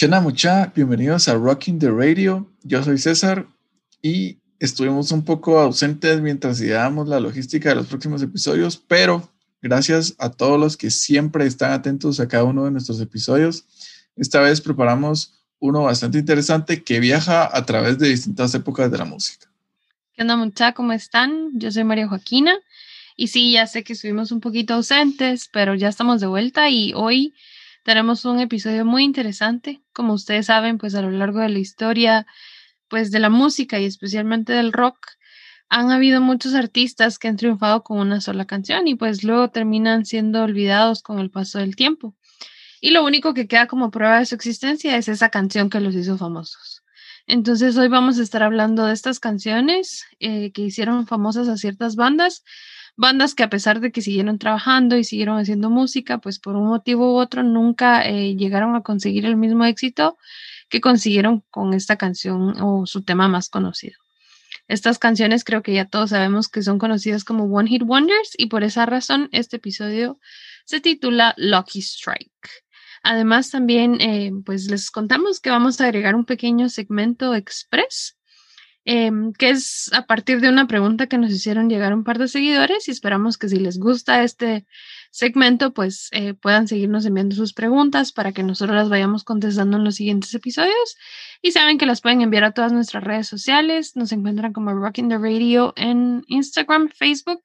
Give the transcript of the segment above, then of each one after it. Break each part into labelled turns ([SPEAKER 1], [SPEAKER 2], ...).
[SPEAKER 1] Chena mucha, bienvenidos a Rocking the Radio. Yo soy César y estuvimos un poco ausentes mientras ideábamos la logística de los próximos episodios, pero gracias a todos los que siempre están atentos a cada uno de nuestros episodios. Esta vez preparamos uno bastante interesante que viaja a través de distintas épocas de la música.
[SPEAKER 2] ¿Qué onda mucha? ¿Cómo están? Yo soy María Joaquina y sí, ya sé que estuvimos un poquito ausentes, pero ya estamos de vuelta y hoy tenemos un episodio muy interesante. Como ustedes saben, pues a lo largo de la historia pues de la música y especialmente del rock, han habido muchos artistas que han triunfado con una sola canción y pues luego terminan siendo olvidados con el paso del tiempo. Y lo único que queda como prueba de su existencia es esa canción que los hizo famosos. Entonces hoy vamos a estar hablando de estas canciones eh, que hicieron famosas a ciertas bandas, bandas que a pesar de que siguieron trabajando y siguieron haciendo música, pues por un motivo u otro nunca eh, llegaron a conseguir el mismo éxito que consiguieron con esta canción o su tema más conocido. Estas canciones creo que ya todos sabemos que son conocidas como One Hit Wonders y por esa razón este episodio se titula Lucky Strike. Además también eh, pues les contamos que vamos a agregar un pequeño segmento express Em, que es a partir de una pregunta que nos hicieron llegar un par de seguidores y esperamos que si les gusta este segmento, pues eh, puedan seguirnos enviando sus preguntas para que nosotros las vayamos contestando en los siguientes episodios. Y saben que las pueden enviar a todas nuestras redes sociales. Nos encuentran como Rocking the Radio en Instagram, Facebook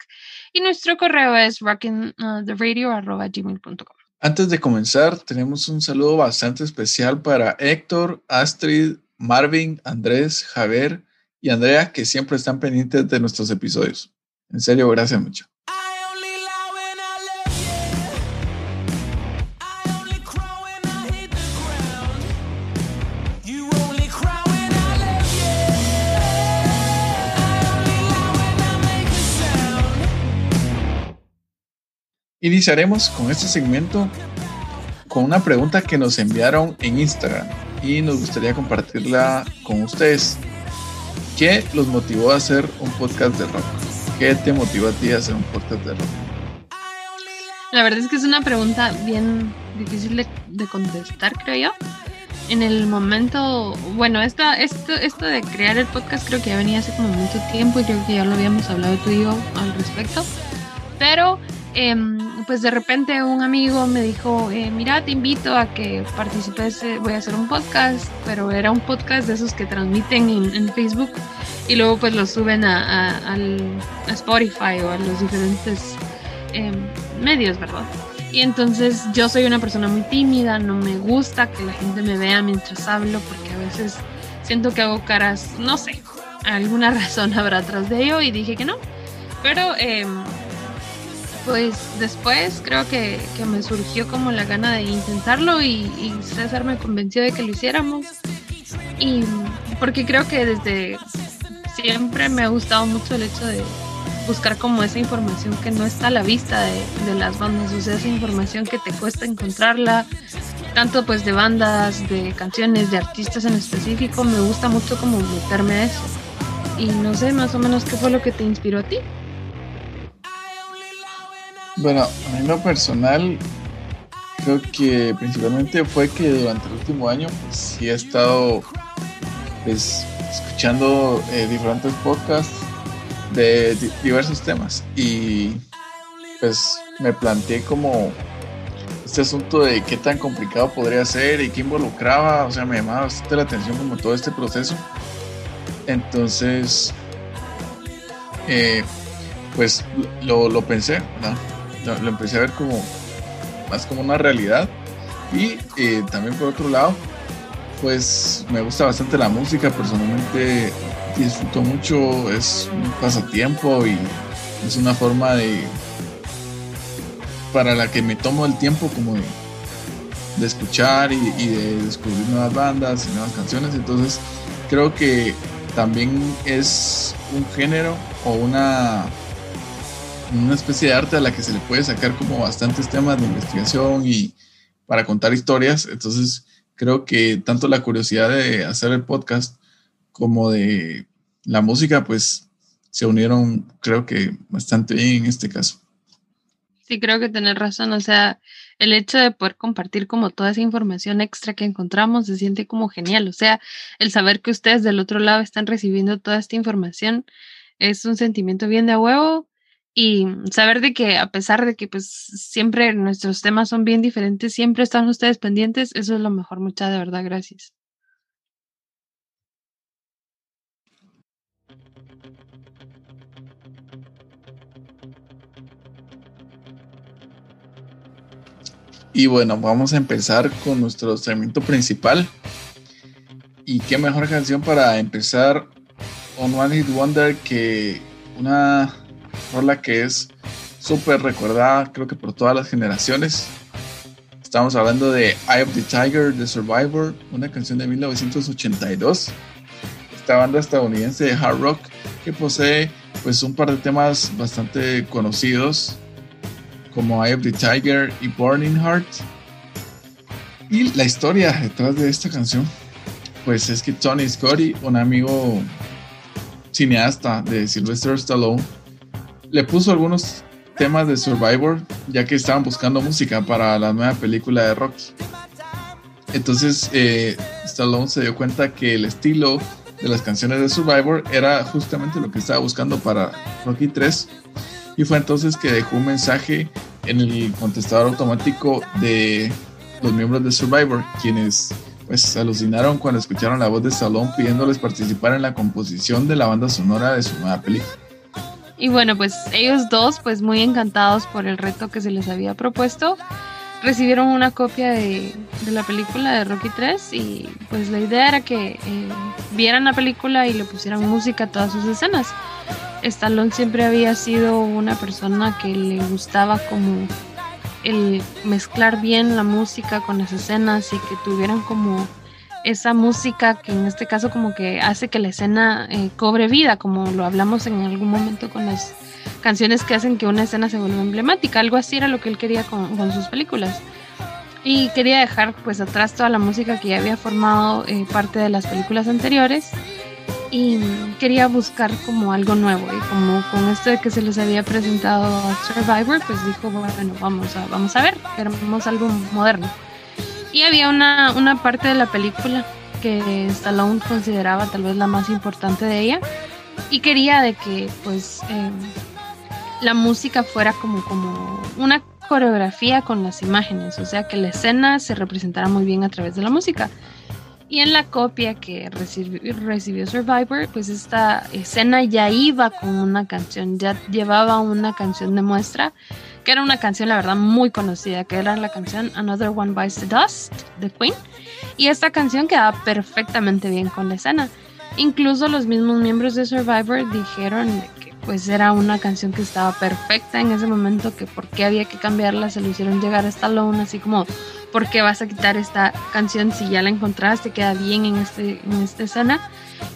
[SPEAKER 2] y nuestro correo es rockingtheradio.gmail.com.
[SPEAKER 1] Antes de comenzar, tenemos un saludo bastante especial para Héctor, Astrid, Marvin, Andrés, Javier, y Andrea, que siempre están pendientes de nuestros episodios. En serio, gracias mucho. Iniciaremos con este segmento con una pregunta que nos enviaron en Instagram y nos gustaría compartirla con ustedes. ¿Qué los motivó a hacer un podcast de rock? ¿Qué te motivó a ti a hacer un podcast de rock?
[SPEAKER 2] La verdad es que es una pregunta bien difícil de, contestar, creo yo. En el momento, bueno, esto, esto, esto de crear el podcast creo que ya venía hace como mucho tiempo y creo que ya lo habíamos hablado tú y yo al respecto. Pero Em, pues de repente un amigo me dijo, eh, mira, te invito a que participes, eh, voy a hacer un podcast, pero era un podcast de esos que transmiten en, Facebook y luego pues lo suben a, Spotify o a los diferentes em, medios, ¿verdad? Y entonces yo soy una persona muy tímida, no me gusta que la gente me vea mientras hablo porque a veces siento que hago caras, no sé, alguna razón habrá atrás de ello y dije que no. Pero eh, pues después creo que, me surgió como la gana de intentarlo y, César me convenció de que lo hiciéramos. Y porque creo que desde siempre me ha gustado mucho el hecho de buscar como esa información que no está a la vista de, de, las bandas, o sea, esa información que te cuesta encontrarla, tanto pues de bandas, de canciones, de artistas en específico, me gusta mucho como meterme a eso. Y no sé más o menos qué fue lo que te inspiró a ti.
[SPEAKER 1] Bueno, a mí lo personal, creo que principalmente fue que durante el último año, pues sí he estado pues, escuchando eh, diferentes podcasts de diversos temas y pues me planteé como este asunto de qué tan complicado podría ser y qué involucraba, o sea, me llamaba bastante la atención como todo este proceso. Entonces, eh, pues lo, lo pensé, ¿no? Lo, empecé a ver como más como una realidad. Y eh, también por otro lado, pues me gusta bastante la música, personalmente disfruto mucho, es un pasatiempo y es una forma de para la que me tomo el tiempo como de, escuchar y, y, de descubrir nuevas bandas y nuevas canciones, entonces creo que también es un género o una una especie de arte a la que se le puede sacar como bastantes temas de investigación y para contar historias. Entonces, creo que tanto la curiosidad de hacer el podcast como de la música, pues se unieron, creo que bastante bien en este caso.
[SPEAKER 2] Sí, creo que tenés razón. O sea, el hecho de poder compartir como toda esa información extra que encontramos se siente como genial. O sea, el saber que ustedes del otro lado están recibiendo toda esta información es un sentimiento bien de huevo y saber de que a pesar de que pues siempre nuestros temas son bien diferentes, siempre están ustedes pendientes, eso es lo mejor, mucha de verdad, gracias.
[SPEAKER 1] Y bueno, vamos a empezar con nuestro segmento principal. Y qué mejor canción para empezar On One Hit Wonder que una rola que es súper recordada, creo que por todas las generaciones. Estamos hablando de Eye of the Tiger, The Survivor, una canción de 1982. Esta banda estadounidense de hard rock que posee pues un par de temas bastante conocidos como Eye of the Tiger y Burning Heart. Y la historia detrás de esta canción, pues es que Tony Scotty, un amigo cineasta de Sylvester Stallone, le puso algunos temas de Survivor, ya que estaban buscando música para la nueva película de Rocky. Entonces, eh, Stallone se dio cuenta que el estilo de las canciones de Survivor era justamente lo que estaba buscando para Rocky 3 y fue entonces que dejó un mensaje en el contestador automático de los miembros de Survivor, quienes pues alucinaron cuando escucharon la voz de Stallone pidiéndoles participar en la composición de la banda sonora de su nueva película.
[SPEAKER 2] Y bueno, pues ellos dos, pues muy encantados por el reto que se les había propuesto, recibieron una copia de, la película de Rocky 3 y pues la idea era que eh, vieran la película y le pusieran música a todas sus escenas. Stallone siempre había sido una persona que le gustaba como el mezclar bien la música con las escenas y que tuvieran como esa música que en este caso como que hace que la escena eh, cobre vida, como lo hablamos en algún momento con las canciones que hacen que una escena se vuelva emblemática. Algo así era lo que él quería con, sus películas. Y quería dejar pues atrás toda la música que ya había formado eh, parte de las películas anteriores y quería buscar como algo nuevo y como con esto de que se les había presentado Survivor pues dijo bueno vamos a vamos a ver queremos algo moderno y había una, una parte de la película que Stallone consideraba tal vez la más importante de ella y quería de que pues eh, la música fuera como como una coreografía con las imágenes o sea que la escena se representara muy bien a través de la música. Y en la copia que recibió, Survivor, pues esta escena ya iba con una canción, ya llevaba una canción de muestra, que era una canción, la verdad, muy conocida, que era la canción Another One Bites the Dust de Queen. Y esta canción quedaba perfectamente bien con la escena. Incluso los mismos miembros de Survivor dijeron que pues era una canción que estaba perfecta en ese momento, que por qué había que cambiarla, se lo hicieron llegar a Stallone, así como ¿por qué vas a quitar esta canción si ya la encontraste, queda bien en, este, en esta escena?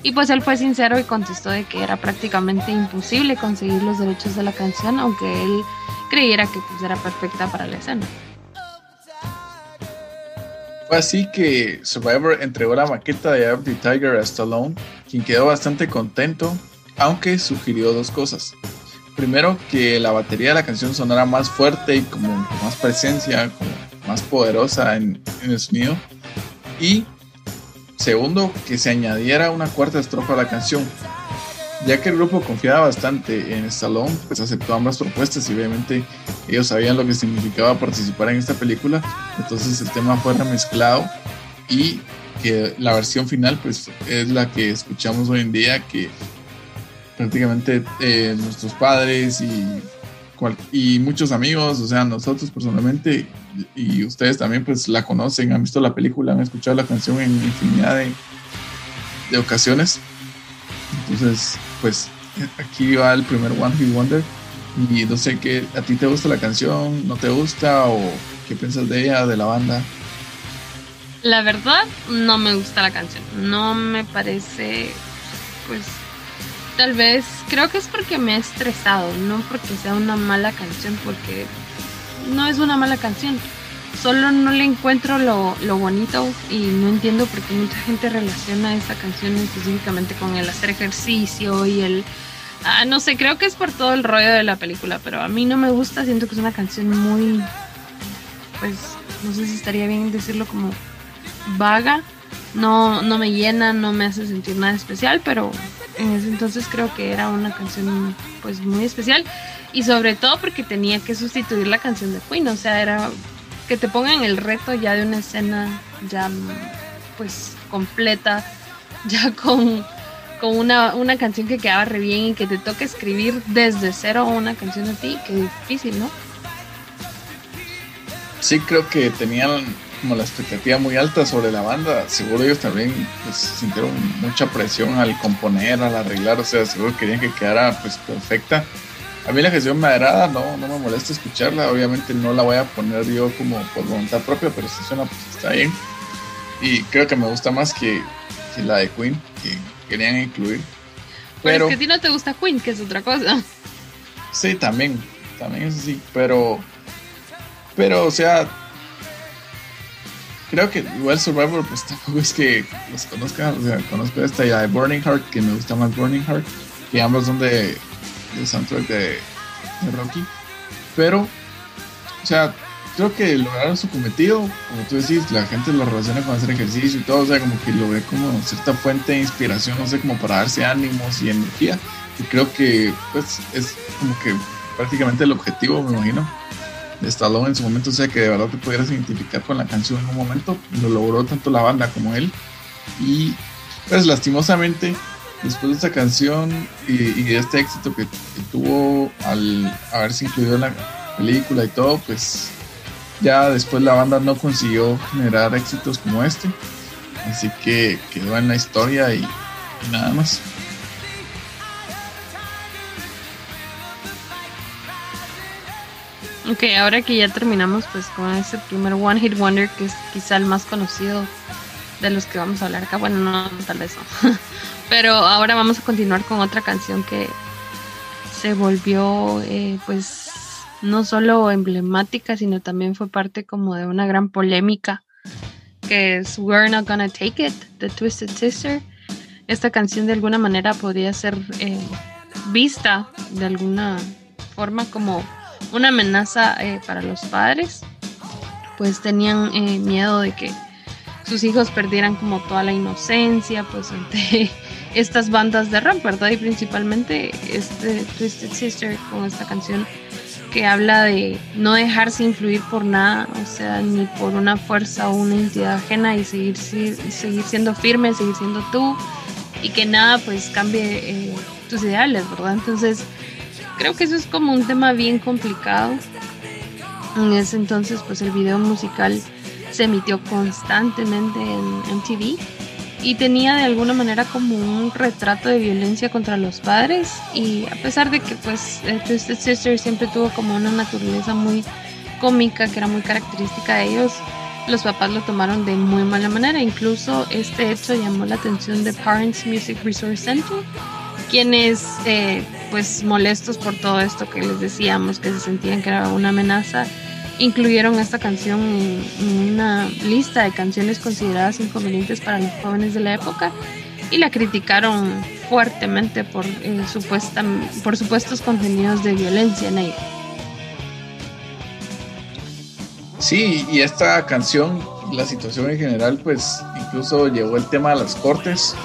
[SPEAKER 2] Y pues él fue sincero y contestó de que era prácticamente imposible conseguir los derechos de la canción, aunque él creyera que pues era perfecta para la escena.
[SPEAKER 1] Fue así que Survivor entregó la maqueta de Up the Tiger a Stallone, quien quedó bastante contento, aunque sugirió dos cosas. Primero, que la batería de la canción sonara más fuerte y con más presencia, más poderosa en, el sonido. Y segundo, que se añadiera una cuarta estrofa a la canción. Ya que el grupo confiaba bastante en Stallone, pues aceptó ambas propuestas y obviamente ellos sabían lo que significaba participar en esta película. Entonces el tema fue remezclado y que la versión final pues es la que escuchamos hoy en día, que prácticamente eh, nuestros padres y y muchos amigos, o sea, nosotros personalmente y ustedes también pues la conocen, han visto la película, han escuchado la canción en infinidad de, de ocasiones. Entonces, pues aquí va el primer One Hit Wonder y no sé qué, ¿a ti te gusta la canción? ¿No te gusta? ¿O qué piensas de ella, de la banda?
[SPEAKER 2] La verdad, no me gusta la canción. No me parece, pues, tal vez, creo que es porque me he estresado, no porque sea una mala canción, porque no es una mala canción. Solo no le encuentro lo, bonito y no entiendo por qué mucha gente relaciona esta canción específicamente con el hacer ejercicio y el... Ah, no sé, creo que es por todo el rollo de la película, pero a mí no me gusta, siento que es una canción muy... pues, no sé si estaría bien decirlo como vaga. No, no me llena, no me hace sentir nada especial, pero en ese entonces creo que era una canción pues muy especial y sobre todo porque tenía que sustituir la canción de Queen, o sea, era que te pongan el reto ya de una escena ya pues completa, ya con, con una, una canción que quedaba re bien y que te toque escribir desde cero una canción de ti, que difícil, ¿no?
[SPEAKER 1] Sí, creo que tenían como la expectativa muy alta sobre la banda. Seguro ellos también pues, sintieron mucha presión al componer, al arreglar, o sea, seguro querían que quedara pues perfecta. A mí la canción me agrada, no, no me molesta escucharla. Obviamente no la voy a poner yo como por voluntad propia, pero si suena, pues está bien. Y creo que me gusta más que, la de Queen, que querían incluir.
[SPEAKER 2] Pero, es que a ti no te gusta Queen, que es otra cosa.
[SPEAKER 1] Sí, también, también es así, pero, pero, o sea, creo que igual Survivor, pues tampoco es que los conozca, o sea, conozco esta ya de Burning Heart, que me gusta más Burning Heart, que ambos son de, de soundtrack de, de Rocky, pero, o sea, creo que lograron su cometido, como tú decís, la gente lo relaciona con hacer ejercicio y todo, o sea, como que lo ve como cierta fuente de inspiración, no sé, como para darse ánimos y energía, y creo que, pues, es como que prácticamente el objetivo, me imagino, de Stallone en su momento, o sea, que de verdad te pudieras identificar con la canción en un momento, lo logró tanto la banda como él, y pues lastimosamente, después de esta canción y, este éxito que, tuvo al haberse incluido en la película y todo, pues ya después la banda no consiguió generar éxitos como este. Así que quedó en la historia y, nada más.
[SPEAKER 2] Ok, ahora que ya terminamos pues con ese primer One Hit Wonder que es quizá el más conocido de los que vamos a hablar acá, bueno no tal vez no, pero ahora vamos a continuar con otra canción que se volvió eh, pues no solo emblemática, sino también fue parte como de una gran polémica, que es We're Not Gonna Take It, The Twisted Sister. Esta canción de alguna manera podría ser eh, vista de alguna forma como una amenaza eh, para los padres, pues tenían eh, miedo de que sus hijos perdieran como toda la inocencia, pues ante estas bandas de rap, ¿verdad? Y principalmente este Twisted Sister con esta canción que habla de no dejarse influir por nada, o sea, ni por una fuerza o una entidad ajena y seguir, seguir siendo firme, seguir siendo tú y que nada pues cambie eh, tus ideales, ¿verdad? Entonces, creo que eso es como un tema bien complicado. En ese entonces, pues el video musical se emitió constantemente en MTV y tenía de alguna manera como un retrato de violencia contra los padres. Y a pesar de que pues Twisted Sister siempre tuvo como una naturaleza muy cómica que era muy característica de ellos, los papás lo tomaron de muy mala manera, incluso este hecho llamó la atención de Parents Music Resource Center, quienes eh, pues molestos por todo esto que les decíamos, que se sentían que era una amenaza, incluyeron esta canción en una lista de canciones consideradas inconvenientes para los jóvenes de la época y la criticaron fuertemente por, eh, supuesta, por supuestos contenidos de violencia en ella.
[SPEAKER 1] Sí, y esta canción, la situación en general, pues incluso llevó el tema a las cortes,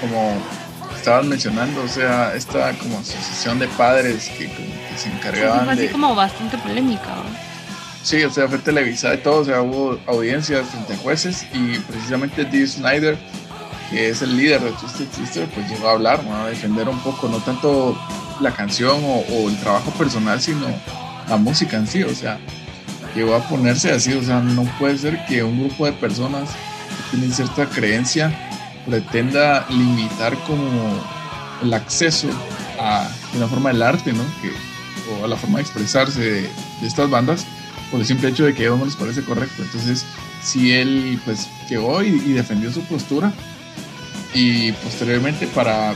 [SPEAKER 1] como estaban mencionando, o sea, esta como asociación de padres que, se encargaban
[SPEAKER 2] así como bastante polémica.
[SPEAKER 1] Sí, o sea, fue televisada y todo, o sea, hubo audiencias frente jueces y precisamente Dee Snyder, que es el líder de Twisted Sister, pues llegó a hablar, a defender un poco, no tanto la canción o, el trabajo personal, sino la música en sí, o sea, llegó a ponerse así, o sea, no puede ser que un grupo de personas que tienen cierta creencia pretenda limitar como el acceso a la forma del arte, ¿no? O a la forma de expresarse de estas bandas por el simple hecho de que a no les parece correcto. Entonces, si él pues llegó y, defendió su postura y posteriormente para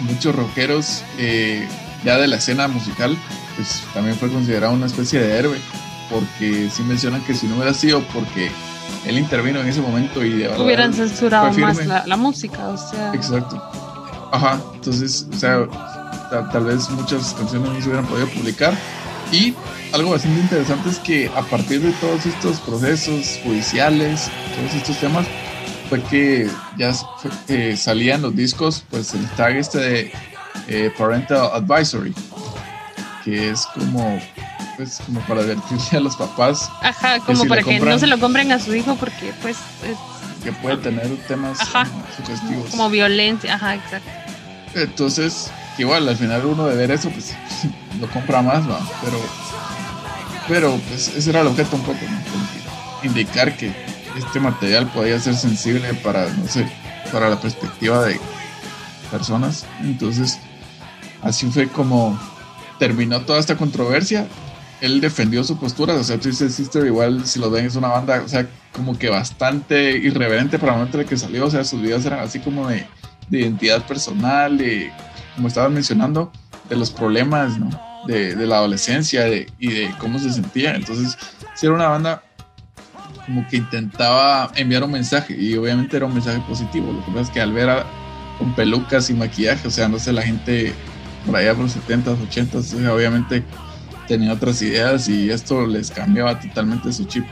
[SPEAKER 1] muchos rockeros eh, ya de la escena musical, pues también fue considerado una especie de héroe, porque sí mencionan que si no hubiera sido porque él intervino en ese momento y de
[SPEAKER 2] verdad hubieran censurado más la, música, o sea.
[SPEAKER 1] Exacto. Ajá, entonces, o sea, tal vez muchas canciones no se hubieran podido publicar Y algo bastante interesante es que a partir de todos estos procesos judiciales, todos estos temas, fue que ya salían los discos, pues el tag este de eh, Parental Advisory, que es como, pues, como para advertirle a los papás.
[SPEAKER 2] Ajá, como para que no se lo compren a su hijo porque pues
[SPEAKER 1] que puede tener temas sugestivos.
[SPEAKER 2] Como violencia, ajá, exacto.
[SPEAKER 1] Entonces, igual al final uno de ver eso, pues lo compra más, ¿no? Pero, pero pues ese era el objeto un poco, ¿no? indicar que este material podía ser sensible para, no sé, para la perspectiva de personas. Entonces, así fue como terminó toda esta controversia. Él defendió su postura, o sea, Twisted Sister igual, si lo ven, es una banda, o sea, como que bastante irreverente para el momento de que salió, o sea, sus videos eran así como de, de identidad personal, de, como estaban mencionando, de los problemas. De, de la adolescencia y de cómo se sentía. Entonces, sí era una banda como que intentaba enviar un mensaje y obviamente era un mensaje positivo. Lo que pasa es que al ver a, con pelucas y maquillaje, o sea, no sé, la gente por allá por los 70s, 80s, obviamente tenía otras ideas y esto les cambiaba totalmente su chip.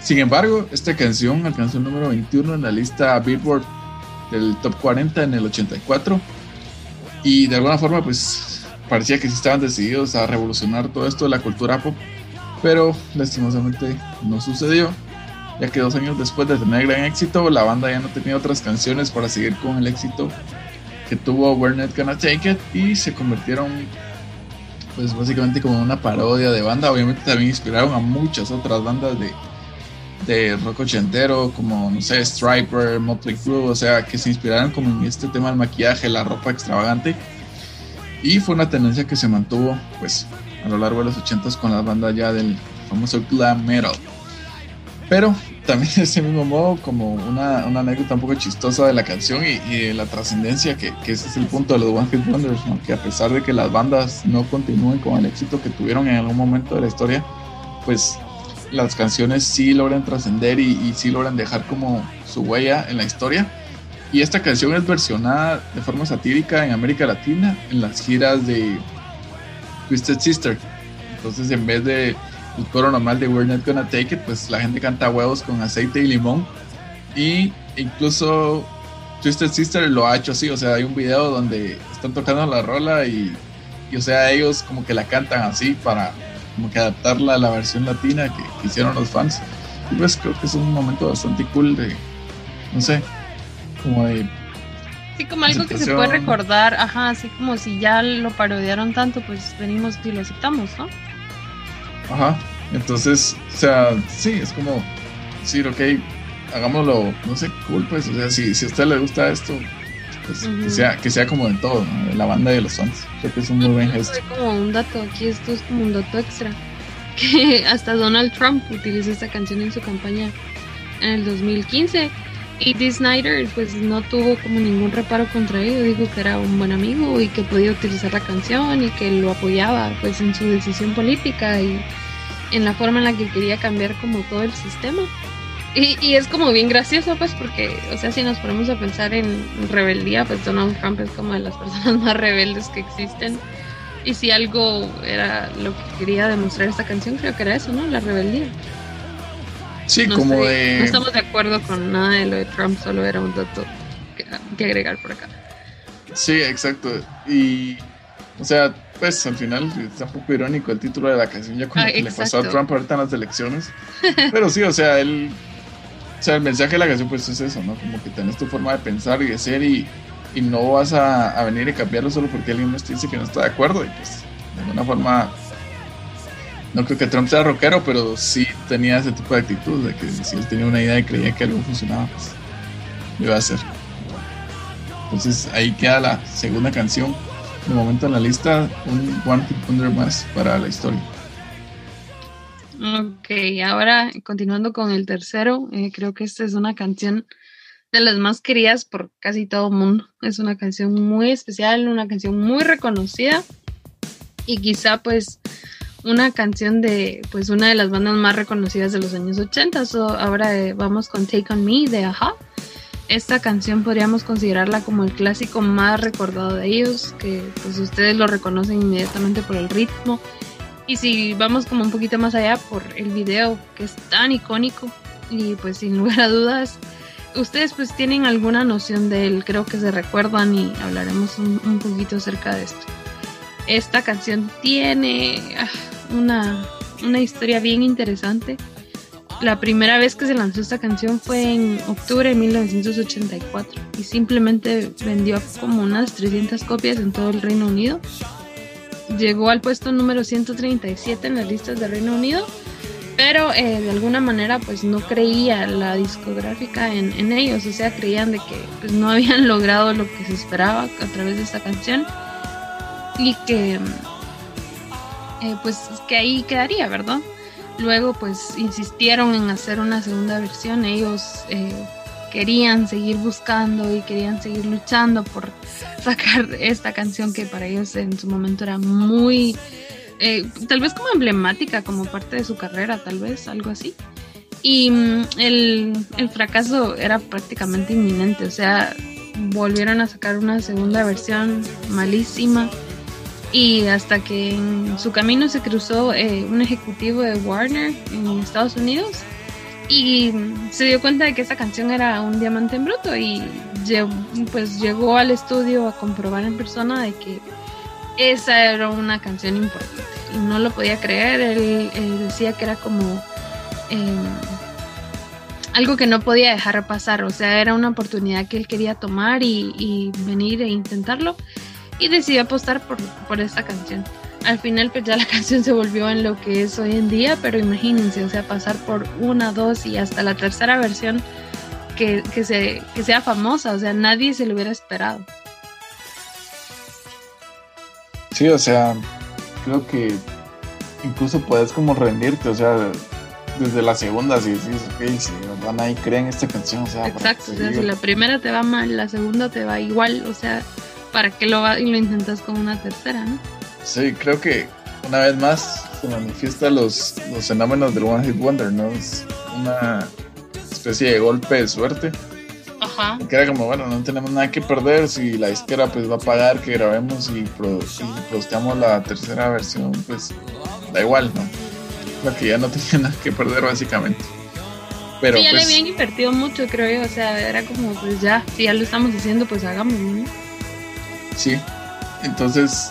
[SPEAKER 1] Sin embargo, esta canción alcanzó el número 21 en la lista Billboard del top 40 en el 84 y de alguna forma pues parecía que sí estaban decididos a revolucionar todo esto de la cultura pop pero lastimosamente no sucedió, ya que dos años después de tener gran éxito, la banda ya no tenía otras canciones para seguir con el éxito que tuvo We're Not Gonna Take It y se convirtieron pues básicamente como una parodia de banda, obviamente también inspiraron a muchas otras bandas de, de rock ochentero como no sé, Striper, Motley Crue, o sea, que se inspiraron como en este tema del maquillaje, la ropa extravagante y fue una tendencia que se mantuvo pues a lo largo de los 80 con la banda ya del famoso glam metal. Pero también de ese mismo modo, como una, una anécdota un poco chistosa de la canción y, de la trascendencia, que, que, ese es el punto de los One Hit Wonders, que a pesar de que las bandas no continúen con el éxito que tuvieron en algún momento de la historia, pues las canciones sí logran trascender y, y sí logran dejar como su huella en la historia. Y esta canción es versionada de forma satírica en América Latina en las giras de Twisted Sister. Entonces, en vez de coro normal de We're Not Gonna Take It, pues la gente canta huevos con aceite y limón. Y incluso Twisted Sister lo ha hecho así, o sea, hay un video donde están tocando la rola y, o sea, ellos como que la cantan así para como que adaptarla a la versión latina que, hicieron los fans. Y pues creo que es un momento bastante cool de, no sé, como de
[SPEAKER 2] Sí, como algo que se puede recordar, ajá, así como si ya lo parodiaron tanto, pues venimos y lo aceptamos, ¿no?
[SPEAKER 1] Ajá, entonces, o sea, sí, es como decir, ok, hagámoslo, no sé, cool, pues, o sea, si, si a usted le gusta esto, pues que, sea, que sea como de todo, ¿no? de la banda de los fans, creo que es un muy buen gesto.
[SPEAKER 2] como un dato, aquí esto es como un dato extra, que hasta Donald Trump utiliza esta canción en su campaña en el 2015 y Dee Snyder pues no tuvo como ningún reparo contra él, dijo que era un buen amigo y que podía utilizar la canción y que lo apoyaba pues en su decisión política y en la forma en la que quería cambiar como todo el sistema. Y, y, es como bien gracioso pues porque, o sea, si nos ponemos a pensar en rebeldía, pues Donald Trump es como de las personas más rebeldes que existen. Y si algo era lo que quería demostrar esta canción, creo que era eso, ¿no? La rebeldía.
[SPEAKER 1] Sí, como de...
[SPEAKER 2] No estamos de acuerdo con nada de lo de Trump, solo era un dato que, agregar por acá.
[SPEAKER 1] Sí, exacto. Y, o sea, pues al final está un poco irónico el título de la canción, ya con lo que le pasó a Trump ahorita en las elecciones. Pero sí, o sea, él, o sea, el mensaje de la canción pues es eso, ¿no? Como que tenés tu forma de pensar y de ser y, y no vas a, a, venir y cambiarlo solo porque alguien te dice que no está de acuerdo y pues de alguna forma no creo que Trump sea rockero, pero sí tenía ese tipo de actitud, de que si él tenía una idea y creía que algo funcionaba, pues lo iba a hacer. Entonces ahí queda la segunda canción. De momento en la lista, un One Hit Wonder más para la historia.
[SPEAKER 2] Ok, ahora continuando con el tercero, eh, creo que esta es una canción de las más queridas por casi todo el mundo. Es una canción muy especial, una canción muy reconocida y quizá pues una canción de pues una de las bandas más reconocidas de los años 80. ahora eh, vamos con Take On Me de Aja. Esta canción podríamos considerarla como el clásico más recordado de ellos, que pues ustedes lo reconocen inmediatamente por el ritmo Y si vamos como un poquito más allá por el video que es tan icónico y pues sin lugar a dudas, ustedes pues tienen alguna noción de él, creo que se recuerdan y hablaremos un, un poquito acerca de esto. Esta canción tiene ah, una, una historia bien interesante. La primera vez que se lanzó esta canción fue en octubre de 1984 y simplemente vendió como unas 300 copias en todo el Reino Unido. Llegó al puesto número 137 en las listas del Reino Unido, pero eh, de alguna manera pues no creía la discográfica en, en, ellos, o sea, creían de que pues, no habían logrado lo que se esperaba a través de esta canción y que eh, pues que ahí quedaría, ¿verdad? Luego pues insistieron en hacer una segunda versión, ellos eh, querían seguir buscando y querían seguir luchando por sacar esta canción que para ellos en su momento era muy, eh, tal vez como emblemática, como parte de su carrera, tal vez, algo así. Y mm, el, el fracaso era prácticamente inminente, o sea, volvieron a sacar una segunda versión malísima y hasta que en su camino se cruzó eh, un ejecutivo de Warner en Estados Unidos y se dio cuenta de que esa canción era un diamante en bruto y pues llegó al estudio a comprobar en persona de que esa era una canción importante y no lo podía creer, él, decía que era como em, algo que no podía dejar pasar, o sea, era una oportunidad que él quería tomar y, y venir e intentarlo y decidió apostar por, por esta canción. Al final pues ya la canción se volvió en lo que es hoy en día, pero imagínense, o sea, pasar por una, dos y hasta la tercera versión que, que, se, que sea famosa, o sea, nadie se lo hubiera esperado.
[SPEAKER 1] Sí, o sea, creo que incluso puedes como rendirte, o sea, desde la segunda, si ok, si van ahí creen esta canción, o sea,
[SPEAKER 2] exacto, o sea, si la primera te va mal, la segunda te va igual, o sea, ¿para qué lo, va y lo intentas con una tercera, no?
[SPEAKER 1] Sí, creo que una vez más se manifiestan los, los fenómenos del One Hit Wonder, ¿no? Es una especie de golpe de suerte.
[SPEAKER 2] Ajá.
[SPEAKER 1] Que era como, bueno, no tenemos nada que perder si la disquera pues va a pagar que grabemos y, pro, y la tercera versión, pues da igual, ¿no? Lo que ya no tenía nada que perder básicamente. Pero,
[SPEAKER 2] sí, ya
[SPEAKER 1] pues,
[SPEAKER 2] le habían invertido mucho, creo yo, o sea, era como, pues ya, si ya lo estamos haciendo, pues hagámoslo, ¿no?
[SPEAKER 1] Sí, entonces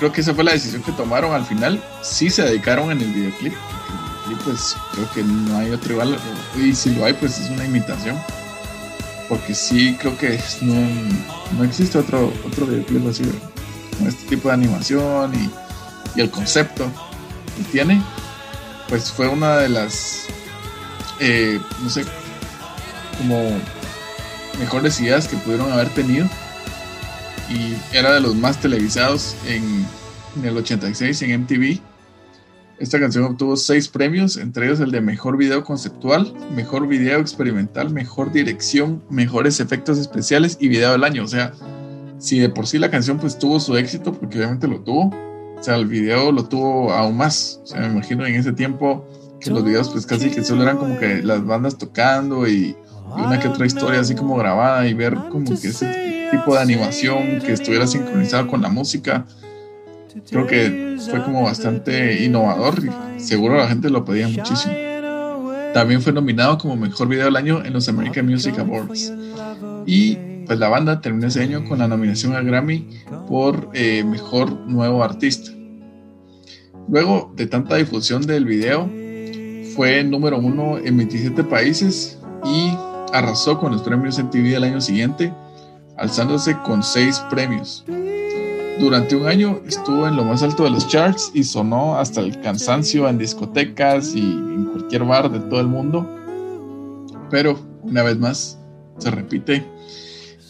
[SPEAKER 1] creo que esa fue la decisión que tomaron al final. Sí se dedicaron en el videoclip. Videoclip pues creo que no hay otro igual. Y si lo hay, pues es una imitación. Porque sí creo que no, no existe otro, otro videoclip así, con este tipo de animación y, y el concepto que tiene. Pues fue una de las, eh, no sé, como mejores ideas que pudieron haber tenido y era de los más televisados en, el 86 en MTV. Esta canción obtuvo seis premios, entre ellos el de Mejor Video Conceptual, Mejor Video Experimental, Mejor Dirección, Mejores Efectos Especiales y Video del Año. O sea, si de por sí la canción pues tuvo su éxito, porque obviamente lo tuvo, o sea, el video lo tuvo aún más. O sea, me imagino en ese tiempo que los videos pues casi que solo eran como que las bandas tocando y, y una que otra historia así como grabada y ver como que ese tipo de animación que estuviera sincronizado con la música. Creo que fue como bastante innovador y seguro la gente lo pedía muchísimo. También fue nominado como mejor video del año en los American Music Awards. Y pues la banda terminó ese año con la nominación al Grammy por eh, mejor nuevo artista. Luego de tanta difusión del video, fue número uno en 27 países y arrasó con los premios MTV del año siguiente alzándose con seis premios. Durante un año estuvo en lo más alto de los charts y sonó hasta el cansancio en discotecas y en cualquier bar de todo el mundo. Pero una vez más se repite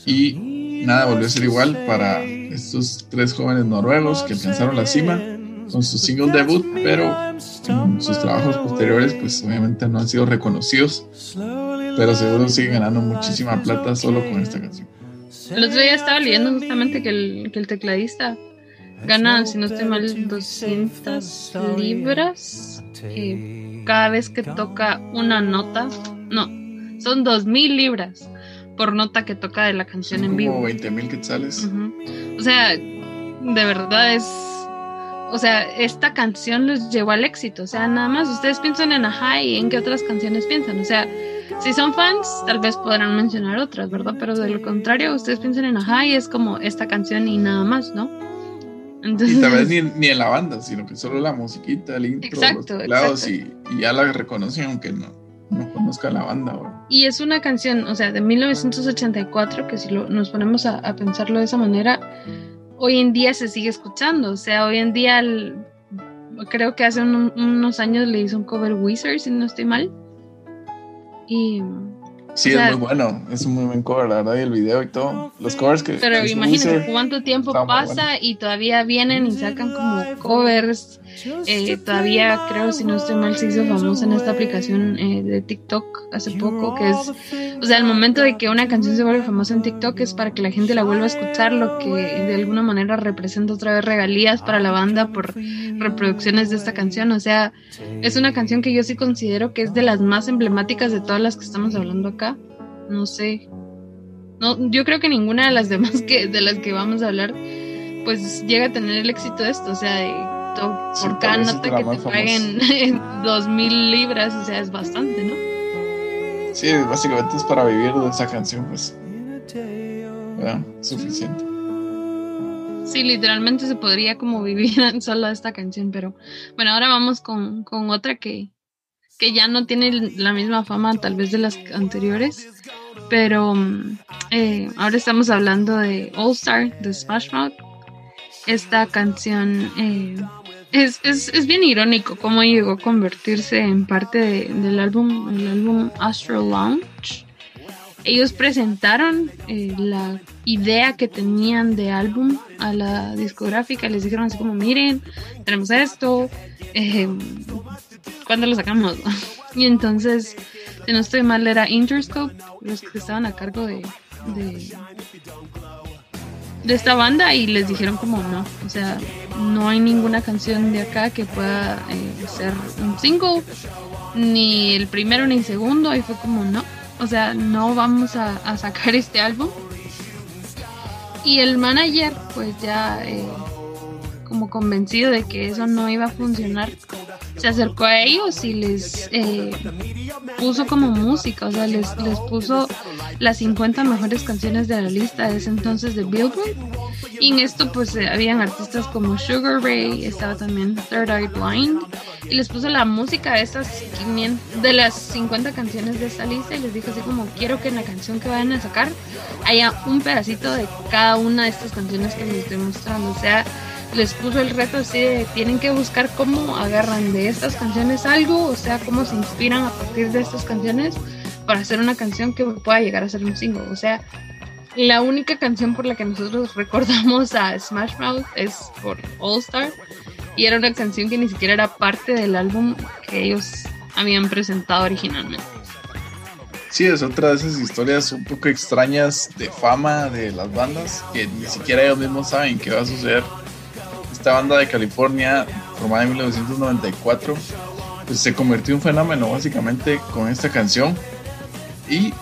[SPEAKER 1] y nada volvió a ser igual para estos tres jóvenes noruegos que alcanzaron la cima con su single debut, pero sus trabajos posteriores pues obviamente no han sido reconocidos, pero seguro siguen ganando muchísima plata solo con esta canción.
[SPEAKER 2] El otro día estaba leyendo justamente que el, que el tecladista gana, si no estoy mal, 200 libras eh, cada vez que toca una nota. No, son 2000 libras por nota que toca de la canción en vivo.
[SPEAKER 1] Como 20 mil quetzales.
[SPEAKER 2] O sea, de verdad es o sea, esta canción los llevó al éxito. O sea, nada más ustedes piensan en Ajá y en qué otras canciones piensan. O sea, si son fans, tal vez podrán mencionar otras, ¿verdad? Pero de lo contrario, ustedes piensan en Ajá y es como esta canción y nada más, ¿no?
[SPEAKER 1] Entonces, y tal vez ni, ni, en la banda, sino que solo la musiquita, el intro, exacto, los teclados y, y, ya la reconocen aunque no, no conozca la banda.
[SPEAKER 2] Y es una canción, o sea, de 1984, que si lo, nos ponemos a, a pensarlo de esa manera, hoy en día se sigue escuchando. O sea, hoy en día, creo que hace unos años le hizo un cover Wizard, si no estoy mal. Y
[SPEAKER 1] Sí, es muy bueno, es un muy buen cover, la verdad, y el video y todo. Los covers que.
[SPEAKER 2] Pero imagínate cuánto tiempo pasa y todavía vienen y sacan como covers. Eh, todavía creo, si no estoy mal, se hizo famosa en esta aplicación eh, de TikTok hace poco, que es. O sea, el momento de que una canción se vuelve famosa en TikTok es para que la gente la vuelva a escuchar, lo que de alguna manera representa otra vez regalías para la banda por reproducciones de esta canción. O sea, es una canción que yo sí considero que es de las más emblemáticas de todas las que estamos hablando acá no sé. No, yo creo que ninguna de las demás que de las que vamos a hablar pues llega a tener el éxito de esto, o sea, de, por cada nota que te paguen dos mil libras, o sea, es bastante, ¿no?
[SPEAKER 1] Sí, básicamente es para vivir de esa canción, pues. Suficiente.
[SPEAKER 2] Sí, literalmente se podría como vivir solo de esta canción, pero bueno, ahora vamos con, con otra que, que ya no tiene la misma fama tal vez de las anteriores, pero mm, eh, ahora estamos hablando de All Star de Smash Mouth. Esta canción eh, es, es, es, bien irónico cómo llegó a convertirse en parte del álbum, el álbum Astro Lounge. Ellos presentaron eh, la idea que tenían de álbum a la discográfica, les dijeron así como, miren, tenemos esto, cuando lo sacamos? y entonces, si no estoy mal, era Interscope, los que estaban a cargo de, de, esta banda y les dijeron como no, o sea, no hay ninguna canción de acá que pueda eh, ser un single, ni el primero ni el segundo, y fue como no, o sea, no vamos a, sacar este álbum. Y el manager, pues ya eh, como convencido de que eso no iba a funcionar, se acercó a ellos y les eh, puso como música, o sea, les, les puso las 50 mejores canciones de la lista de ese entonces de Billboard. Y en esto pues eh, habían artistas como Sugar Ray, estaba también Third Eye Blind, y les puso la música de estas de las 50 canciones de esta lista y les dijo así como quiero que en la canción que vayan a sacar haya un pedacito de cada una de estas canciones que les estoy mostrando. O sea, les puso el reto así de tienen que buscar cómo agarran de estas canciones algo, o sea, cómo se inspiran a partir de estas canciones para hacer una canción que pueda llegar a ser un single. O sea, la única canción por la que nosotros recordamos a Smash Mouth es por All Star y era una canción que ni siquiera era parte del álbum que ellos habían presentado originalmente.
[SPEAKER 1] Sí, es otra de esas historias un poco extrañas de fama de las bandas que ni siquiera ellos mismos saben qué va a suceder esta banda de California, formada en 1994, pues se convirtió en un fenómeno básicamente con esta canción y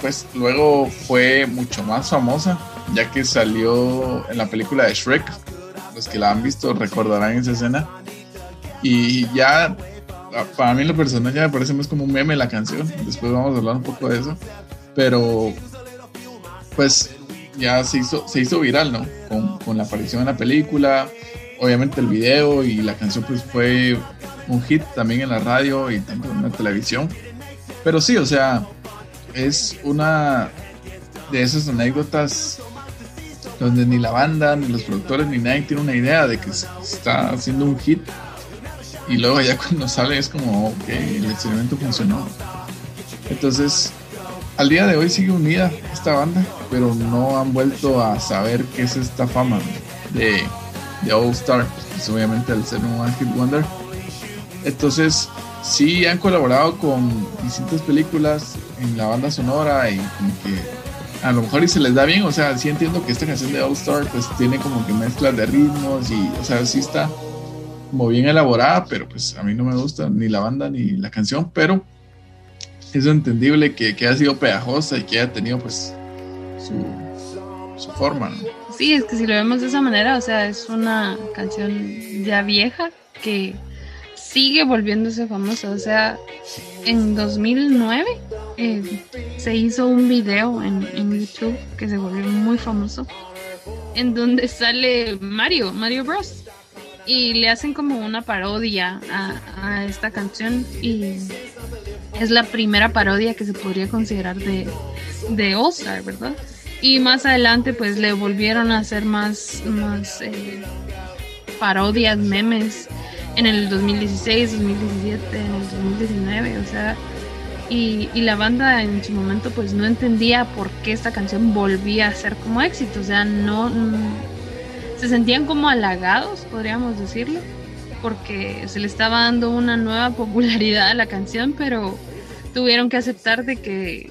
[SPEAKER 1] pues luego fue mucho más famosa ya que salió en la película de Shrek. Los que la han visto recordarán esa escena. Y ya, para mí lo personal ya me parece más como un meme la canción. Después vamos a hablar un poco de eso. Pero, pues ya se hizo, se hizo viral, ¿no? Con, con la aparición en la película, obviamente el video y la canción pues fue un hit también en la radio y tanto en la televisión. Pero sí, o sea, es una de esas anécdotas donde ni la banda, ni los productores, ni nadie tiene una idea de que está haciendo un hit. Y luego ya cuando sale es como, ok, el experimento funcionó. Entonces, al día de hoy sigue unida esta banda, pero no han vuelto a saber qué es esta fama de de All Star, pues obviamente al ser un Hit Wonder. Entonces, sí han colaborado con distintas películas en la banda sonora y como que a lo mejor y se les da bien, o sea, sí entiendo que esta canción de All Star pues tiene como que mezclas de ritmos y, o sea, sí está como bien elaborada, pero pues a mí no me gusta ni la banda ni la canción, pero es entendible que, que haya sido pegajosa y que haya tenido pues su, su forma.
[SPEAKER 2] Sí, es que si lo vemos de esa manera, o sea, es una canción ya vieja que sigue volviéndose famosa. O sea, en 2009 eh, se hizo un video en, YouTube que se volvió muy famoso, en donde sale Mario, Mario Bros. Y le hacen como una parodia a, esta canción y es la primera parodia que se podría considerar de, de All Star, ¿verdad? Y más adelante pues le volvieron a hacer más, más eh, parodias, memes en el 2016, 2017, en el 2019, o sea, y, la banda en su momento pues no entendía por qué esta canción volvía a ser como éxito, o sea, no, se sentían como halagados, podríamos decirlo, porque se le estaba dando una nueva popularidad a la canción, pero tuvieron que aceptar de que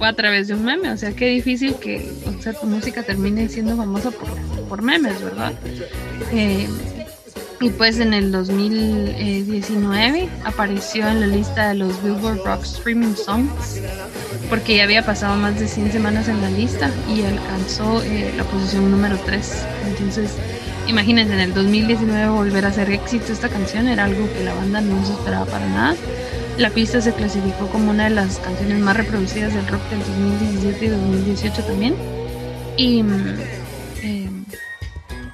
[SPEAKER 2] fue a través de un meme, o sea, qué difícil que o sea, tu música termine siendo famosa por, por memes, ¿verdad? Eh, y pues en el 2019 apareció en la lista de los Billboard Rock Streaming Songs porque ya había pasado más de 100 semanas en la lista y alcanzó eh, la posición número 3. Entonces, imagínense, en el 2019 volver a ser éxito esta canción era algo que la banda no se esperaba para nada. La pista se clasificó como una de las canciones más reproducidas del rock del 2017 y 2018 también. Y mm,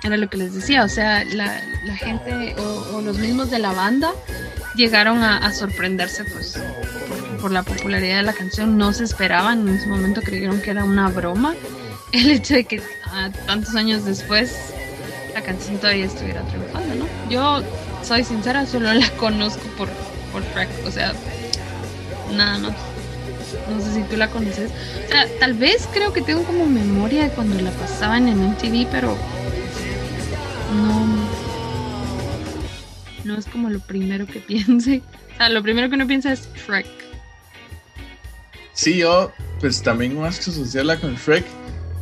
[SPEAKER 2] era lo que les decía, o sea, la, gente o, los mismos de la banda llegaron a, sorprenderse pues por, la popularidad de la canción, no se esperaban, en ese momento creyeron que era una broma el hecho de que ah, tantos años después la canción todavía estuviera triunfando, ¿no? Yo soy sincera, solo la conozco por, por Freck, o sea, nada más. No sé si tú la conoces. O sea, tal vez creo que tengo como memoria de cuando la pasaban en MTV, pero no, no es como lo primero que piense. O sea, lo primero que uno piensa es Shrek.
[SPEAKER 1] Sí, yo pues también más que asociarla con Shrek,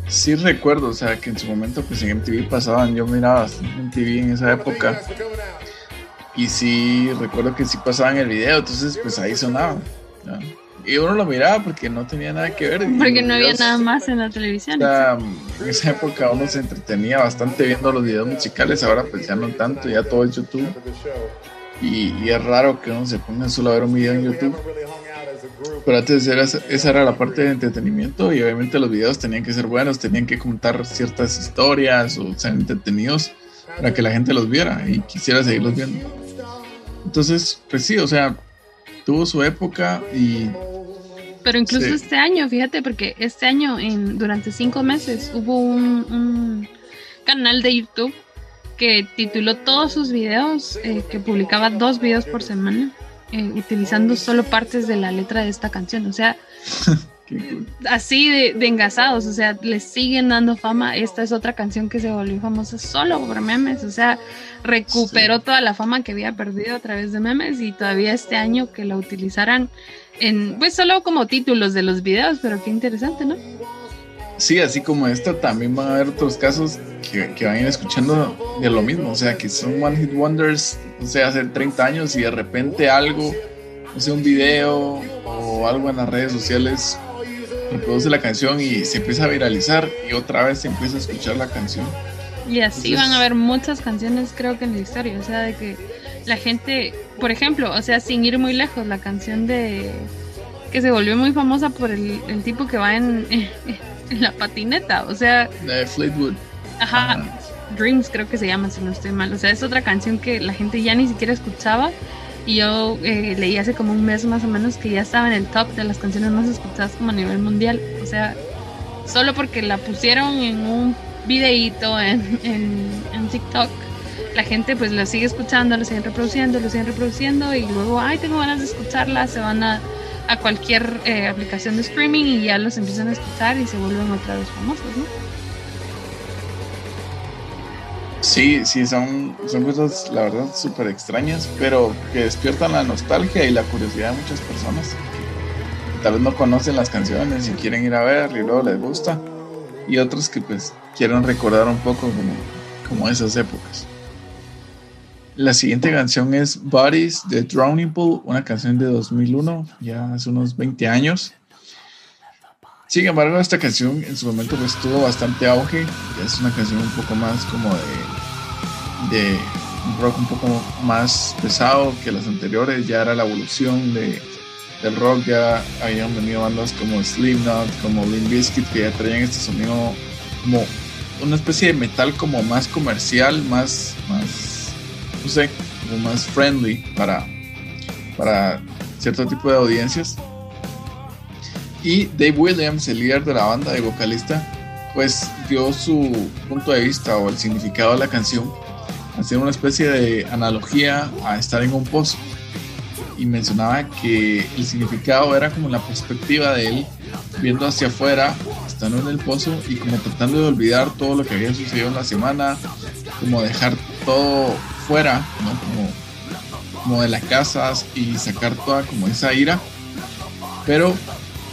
[SPEAKER 1] sí recuerdo, o sea, que en su momento pues en MTV pasaban, yo miraba MTV en esa época y sí recuerdo que sí pasaban el video, entonces pues ahí sonaba. Y uno lo miraba porque no tenía nada que ver.
[SPEAKER 2] Porque no había nada más en la televisión.
[SPEAKER 1] en esa época uno se entretenía bastante viendo los videos musicales, ahora pues ya no tanto, ya todo es YouTube. Y, es raro que uno se ponga solo a ver un video en YouTube. Pero antes era, esa era la parte de entretenimiento y obviamente los videos tenían que ser buenos, tenían que contar ciertas historias o ser entretenidos para que la gente los viera y quisiera seguirlos viendo. Entonces, pues sí, o sea, tuvo su época y
[SPEAKER 2] pero incluso este año, fíjate, porque este año, en, durante cinco meses, hubo un, canal de YouTube que tituló todos sus videos, eh, que publicaba dos videos por semana, eh, utilizando solo partes de la letra de esta canción. O sea, así de, de, engasados, o sea, le siguen dando fama. Esta es otra canción que se volvió famosa solo por memes, o sea, recuperó toda la fama que había perdido a través de memes y todavía este año que la utilizaran en, pues solo como títulos de los videos, pero qué interesante, ¿no?
[SPEAKER 1] Sí, así como esta, también van a haber otros casos que, que van a ir escuchando de lo mismo, o sea, que son One Hit Wonders, o sea, hace 30 años y de repente algo, o sea, un video o algo en las redes sociales reproduce la canción y se empieza a viralizar y otra vez se empieza a escuchar la canción.
[SPEAKER 2] Y así van a haber muchas canciones, creo que en la historia, o sea, de que la gente, por ejemplo, o sea, sin ir muy lejos, la canción de que se volvió muy famosa por el, tipo que va en, en, la patineta, o sea,
[SPEAKER 1] de Fleetwood.
[SPEAKER 2] Ajá, Dreams creo que se llama, si no estoy mal, o sea, es otra canción que la gente ya ni siquiera escuchaba y yo eh, leí hace como un mes más o menos que ya estaba en el top de las canciones más escuchadas como a nivel mundial, o sea, solo porque la pusieron en un videíto en, en, en TikTok la gente pues lo sigue escuchando, lo siguen reproduciendo, lo siguen reproduciendo y luego, ay, tengo ganas de escucharla, se van a, a cualquier eh, aplicación de streaming y ya los empiezan a escuchar y se vuelven otra vez famosos, ¿no?
[SPEAKER 1] Sí, sí, son, son cosas, la verdad, súper extrañas, pero que despiertan la nostalgia y la curiosidad de muchas personas tal vez no conocen las canciones y quieren ir a ver y luego les gusta, y otros que pues quieren recordar un poco como, como esas épocas. La siguiente canción es Bodies de Drowning Pool, una canción de 2001, ya hace unos 20 años. Sin embargo, esta canción en su momento pues tuvo bastante auge. Es una canción un poco más como de, de rock un poco más pesado que las anteriores. Ya era la evolución de, del rock. Ya habían venido bandas como Slipknot, como Limp Bizkit que ya traían este sonido como una especie de metal como más comercial, más, más no sé, como más friendly para, para cierto tipo de audiencias. Y Dave Williams, el líder de la banda, de vocalista, pues dio su punto de vista o el significado de la canción, haciendo una especie de analogía a estar en un pozo. Y mencionaba que el significado era como la perspectiva de él viendo hacia afuera, estando en el pozo y como tratando de olvidar todo lo que había sucedido en la semana, como dejar todo fuera, ¿no? Como, como de las casas y sacar toda como esa ira, pero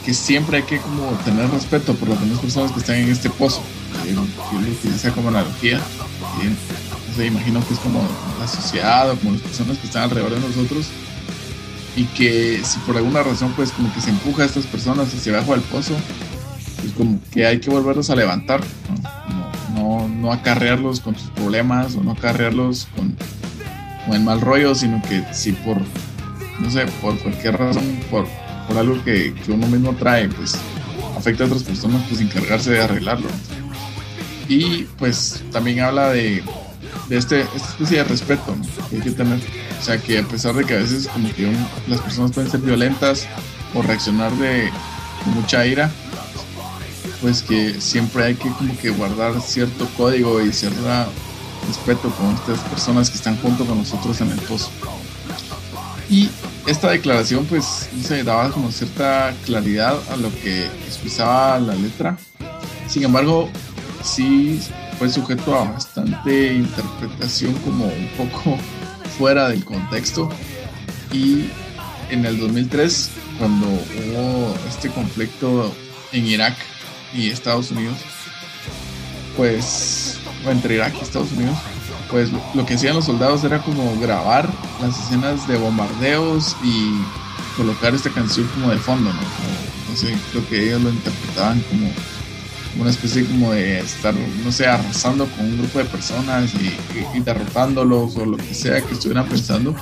[SPEAKER 1] que siempre hay que como tener respeto por las demás personas que están en este pozo. Yo, lo como analogía. Y, imagino que es como la sociedad o como las personas que están alrededor de nosotros y que si por alguna razón pues como que se empuja a estas personas hacia abajo del pozo, pues como que hay que volverlos a levantar, no, no, acarrearlos con sus problemas o no acarrearlos con, con el mal rollo, sino que si por, no sé, por cualquier razón, por por algo que, uno mismo trae, pues afecta a otras personas, pues encargarse de arreglarlo. Y pues también habla de, de este, esta especie de respeto que hay que tener. O sea, que a pesar de que a veces como que las personas pueden ser violentas o reaccionar de, mucha ira, pues que siempre hay que como que guardar cierto código y cierto respeto con estas personas que están junto con nosotros en el pozo. Y esta declaración pues se daba como cierta claridad a lo que expresaba la letra. Sin embargo, sí fue sujeto a bastante interpretación como un poco fuera del contexto. Y en el 2003, cuando hubo este conflicto en Irak y Estados Unidos, pues, entre Irak y Estados Unidos, pues lo que hacían los soldados era como grabar las escenas de bombardeos y colocar esta canción como de fondo, ¿no? no sé, creo que ellos lo interpretaban como una especie como de estar, no sé, arrasando con un grupo de personas y, derrotándolos o lo que sea que estuvieran pensando.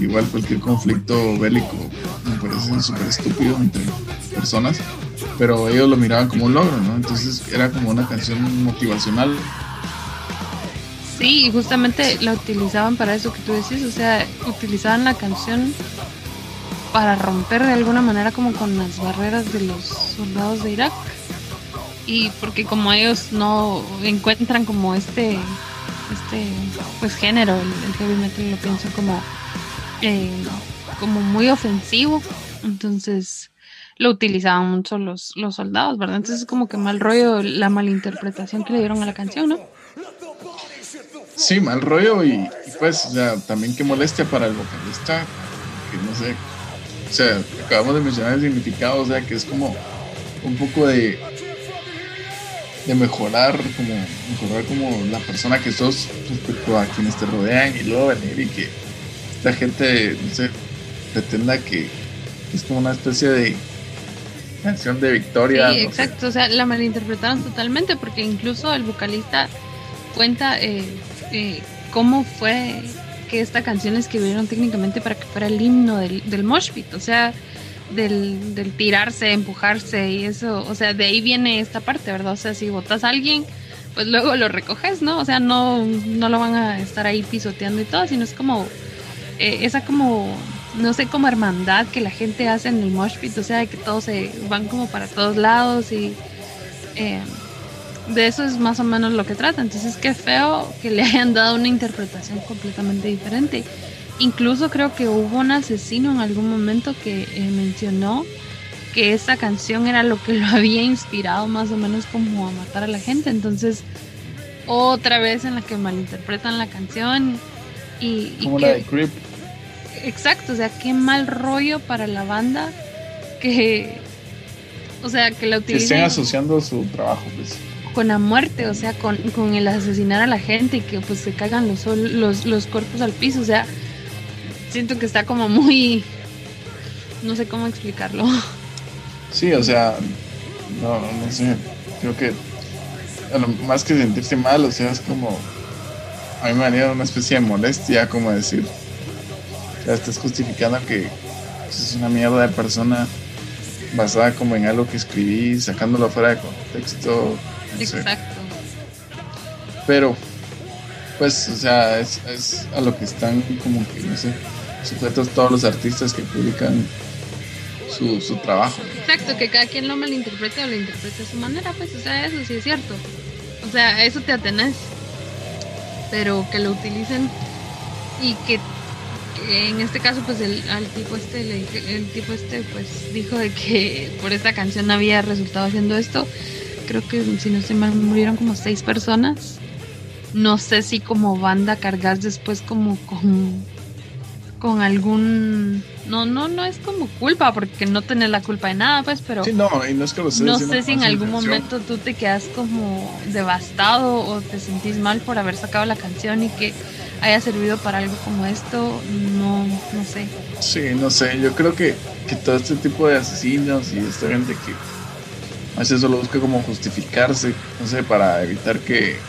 [SPEAKER 1] Igual cualquier conflicto bélico me parece súper estúpido entre personas, pero ellos lo miraban como un logro, ¿no? Entonces era como una canción motivacional
[SPEAKER 2] Sí, y justamente la utilizaban para eso que tú decís, o sea, utilizaban la canción para romper de alguna manera como con las barreras de los soldados de Irak. Y porque como ellos no encuentran como este, este pues género, el, heavy metal lo pienso como, eh, como muy ofensivo, entonces lo utilizaban mucho los, los soldados, ¿verdad? Entonces es como que mal rollo la malinterpretación que le dieron a la canción, ¿no?
[SPEAKER 1] Sí, mal rollo y, pues, o también qué molestia para el vocalista, que no sé, o sea, acabamos de mencionar el significado, o sea, que es como un poco de de mejorar como mejorar como la persona que sos respecto a quienes te rodean y luego venir y que esta gente no sé pretenda que es como una especie de canción de victoria
[SPEAKER 2] sí exacto o sea la malinterpretaron totalmente porque incluso el vocalista cuenta eh, eh, cómo fue que esta canción la escribieron técnicamente para que fuera el himno del, del mosh pit, o sea, del, del, tirarse, empujarse y eso, o sea, de ahí viene esta parte, ¿verdad? O sea, si botas a alguien, pues luego lo recoges, ¿no? O sea, no, no lo van a estar ahí pisoteando y todo, sino es como eh, esa como, no sé, como hermandad que la gente hace en el mosh pit, o sea, que todos se van como para todos lados y... Eh, de eso es más o menos lo que trata. Entonces, qué feo que le hayan dado una interpretación completamente diferente. Incluso creo que hubo un asesino en algún momento que eh, mencionó que esa canción era lo que lo había inspirado más o menos como a matar a la gente. Entonces, otra vez en la que malinterpretan la canción y...
[SPEAKER 1] Como la de Creep.
[SPEAKER 2] Exacto, o sea, qué mal rollo para la banda que... O sea, que la utilicen...
[SPEAKER 1] Que estén asociando su trabajo, pues
[SPEAKER 2] con la muerte, o sea, con, con, el asesinar a la gente y que pues se caigan los, los, los cuerpos al piso, o sea, siento que está como muy, no sé cómo explicarlo.
[SPEAKER 1] Sí, o sea, no, no sé, creo que más que sentirse mal, o sea, es como, a mí me ha venido una especie de molestia, como decir, ya estás justificando que es una mierda de persona basada como en algo que escribí, sacándolo fuera de contexto. Exacto. Pero, pues, o sea, es, es, a lo que están como que, no sé, sujetos todos los artistas que publican su, su trabajo.
[SPEAKER 2] Exacto, que cada quien lo malinterprete o lo interprete a su manera, pues, o sea, eso sí es cierto. O sea, eso te atenés. Pero que lo utilicen y que en este caso pues el, al tipo este le el tipo este pues dijo de que por esta canción había resultado haciendo esto creo que si no se mal murieron como seis personas no sé si como banda cargas después como con con algún no no no es como culpa porque no tenés la culpa de nada pues pero
[SPEAKER 1] no y no es que lo
[SPEAKER 2] no sé si en algún momento tú te quedas como devastado o te sentís mal por haber sacado la canción y que haya servido para algo como esto, no, no sé.
[SPEAKER 1] Sí, no sé, yo creo que, que todo este tipo de asesinos y esta gente que a veces solo busca como justificarse, no sé, para evitar que,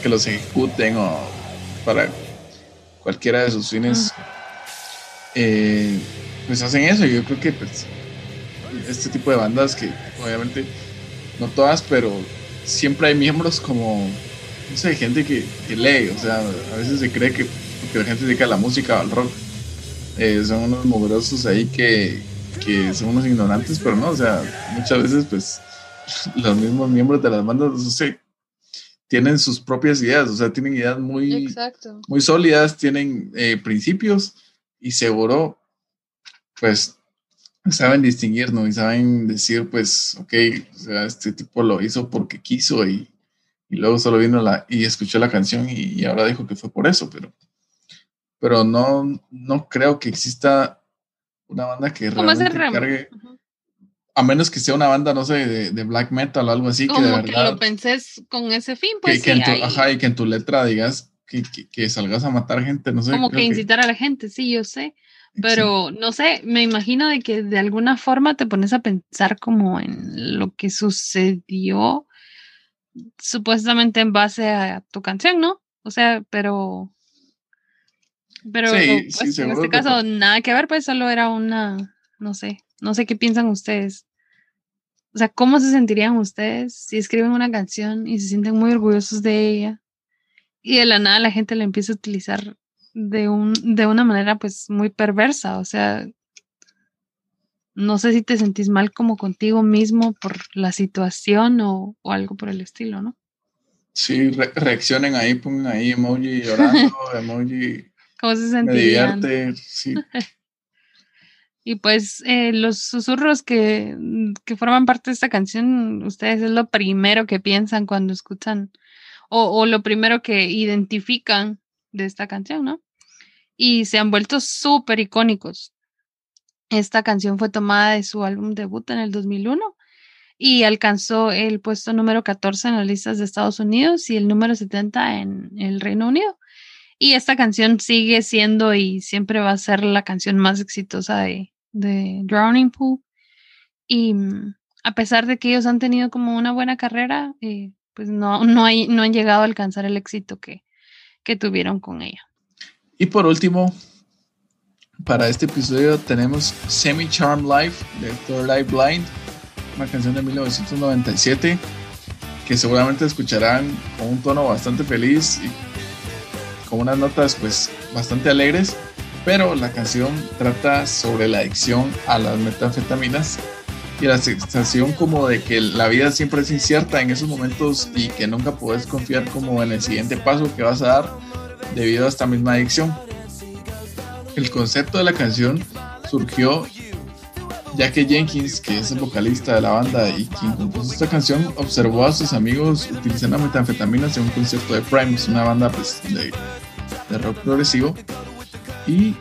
[SPEAKER 1] que los ejecuten o para cualquiera de sus fines, eh, pues hacen eso. Yo creo que pues, este tipo de bandas que obviamente no todas, pero siempre hay miembros como no sé, gente que, lee, o sea, a veces se cree que, la gente se dedica a la música o al rock, eh, son unos mugrosos ahí que, que son unos ignorantes, pero no, o sea, muchas veces pues los mismos miembros de las bandas, no sé, tienen sus propias ideas, o sea, tienen ideas muy, muy sólidas, tienen eh, principios y seguro, pues, saben distinguir, ¿no? Y saben decir, pues, ok, o sea, este tipo lo hizo porque quiso y, y luego solo vino la y escuchó la canción y, ahora dijo que fue por eso, pero, pero no, no creo que exista una banda que realmente cargue, a menos que sea una banda, no sé, de, black metal o algo así,
[SPEAKER 2] que de verdad... que lo penses con ese fin, pues
[SPEAKER 1] que, en tu, ajá, y que en tu letra digas que, que, salgas a matar gente, no sé.
[SPEAKER 2] Como que incitar a la gente, sí, yo sé. Pero no sé, me imagino de que de alguna forma te pones a pensar como en lo que sucedió supuestamente en base a tu canción, ¿no? O sea, pero... Pero pues, en este caso nada que ver, pues solo era una, no sé, no sé qué piensan ustedes. O sea, ¿cómo se sentirían ustedes si escriben una canción y se sienten muy orgullosos de ella y de la nada la gente la empieza a utilizar de, un, de una manera pues muy perversa? O sea, no sé si te sentís mal como contigo mismo por la situación o, algo por el estilo, ¿no?
[SPEAKER 1] Sí, reaccionen ahí, pongan ahí emoji llorando, emoji.
[SPEAKER 2] ¿Cómo se sentirían? Me divierte, sí. y pues eh, los susurros que, que, forman parte de esta canción, ustedes es lo primero que piensan cuando escuchan o, lo primero que identifican de esta canción, ¿no? Y se han vuelto súper icónicos. Esta canción fue tomada de su álbum debut en el 2001 y alcanzó el puesto número 14 en las listas de Estados Unidos y el número 70 en el Reino Unido. Y esta canción sigue siendo y siempre va a ser la canción más exitosa de, Drowning Pool. Y mm, a pesar de que ellos han tenido como una buena carrera, eh, pues no, no, hay, no han llegado a alcanzar el éxito que, que tuvieron con ella.
[SPEAKER 1] Y por último, para este episodio tenemos Semi Charm Life de Third Eye Blind, una canción de 1997 que seguramente escucharán con un tono bastante feliz y con unas notas pues bastante alegres, pero la canción trata sobre la adicción a las metanfetaminas y la sensación como de que la vida siempre es incierta en esos momentos y que nunca puedes confiar como en el siguiente paso que vas a dar debido a esta misma adicción el concepto de la canción surgió ya que Jenkins, que es el vocalista de la banda y quien compuso esta canción, observó a sus amigos utilizando metanfetaminas en un concierto de Primus, una banda pues, de, de rock progresivo. Y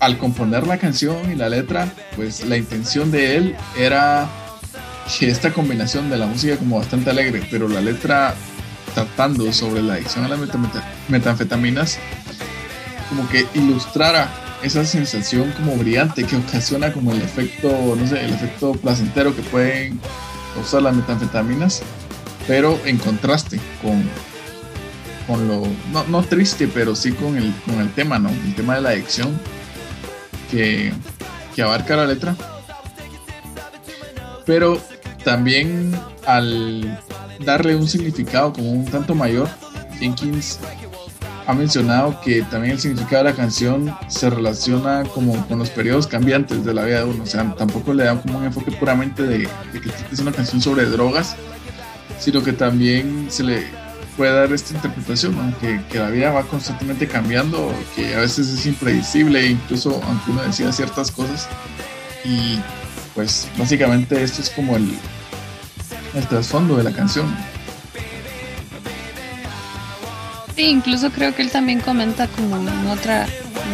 [SPEAKER 1] al componer la canción y la letra, pues la intención de él era que esta combinación de la música como bastante alegre, pero la letra tratando sobre la adicción a las metanfetaminas, como que ilustrara esa sensación como brillante que ocasiona como el efecto, no sé, el efecto placentero que pueden usar las metanfetaminas, pero en contraste con, con lo, no, triste, pero sí con el, con el tema, ¿no? El tema de la adicción que, abarca la letra. Pero también al darle un significado como un tanto mayor, Jenkins ha mencionado que también el significado de la canción se relaciona como con los periodos cambiantes de la vida de uno. O sea, tampoco le da como un enfoque puramente de, que es una canción sobre drogas, sino que también se le puede dar esta interpretación, aunque que la vida va constantemente cambiando, que a veces es impredecible, incluso aunque uno decida ciertas cosas. Y pues básicamente esto es como el, el trasfondo de la canción.
[SPEAKER 2] Sí, incluso creo que él también comenta como en otra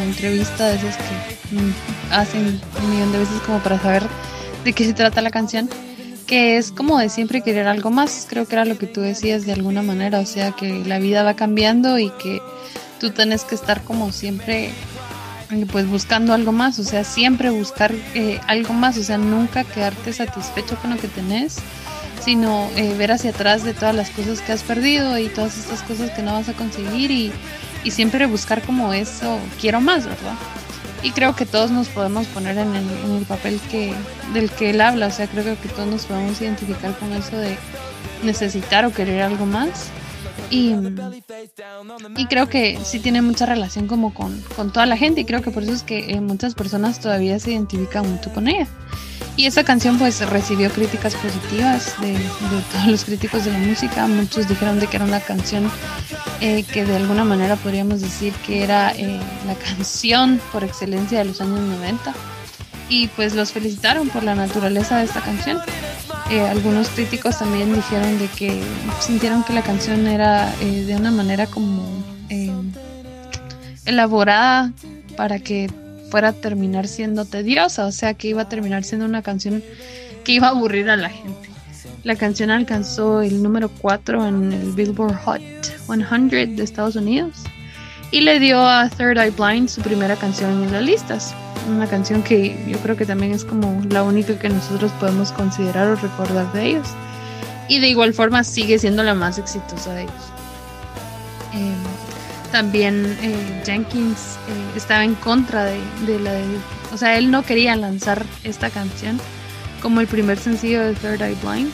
[SPEAKER 2] entrevista de esas que mm, hacen un millón de veces como para saber de qué se trata la canción, que es como de siempre querer algo más, creo que era lo que tú decías de alguna manera, o sea que la vida va cambiando y que tú tienes que estar como siempre eh, pues buscando algo más, o sea, siempre buscar eh, algo más, o sea, nunca quedarte satisfecho con lo que tenés sino eh, ver hacia atrás de todas las cosas que has perdido y todas estas cosas que no vas a conseguir y, siempre buscar como eso, quiero más, ¿verdad? Y creo que todos nos podemos poner en el, papel que, del que él habla, o sea, creo que todos nos podemos identificar con eso de necesitar o querer algo más. Y, y creo que sí tiene mucha relación como con, con, toda la gente y creo que por eso es que eh, muchas personas todavía se identifican mucho con ella. Y esa canción pues recibió críticas positivas de, todos los críticos de la música. Muchos dijeron de que era una canción eh, que de alguna manera podríamos decir que era eh, la canción por excelencia de los años 90. Y pues los felicitaron por la naturaleza de esta canción. Eh, algunos críticos también dijeron de que sintieron que la canción era de una manera como elaborada para que fuera a terminar siendo tediosa, o sea que iba a terminar siendo una canción que iba a aburrir a la gente. La canción alcanzó el número 4 en el Billboard Hot 100 de Estados Unidos y le dio a Third Eye Blind su primera canción en las listas. Una canción que yo creo que también es como la única que nosotros podemos considerar o recordar de ellos. Y de igual forma sigue siendo la más exitosa de ellos. Eh, también eh, Jenkins eh, estaba en contra de, la o sea, él no quería lanzar esta canción como el primer sencillo de Third Eye Blind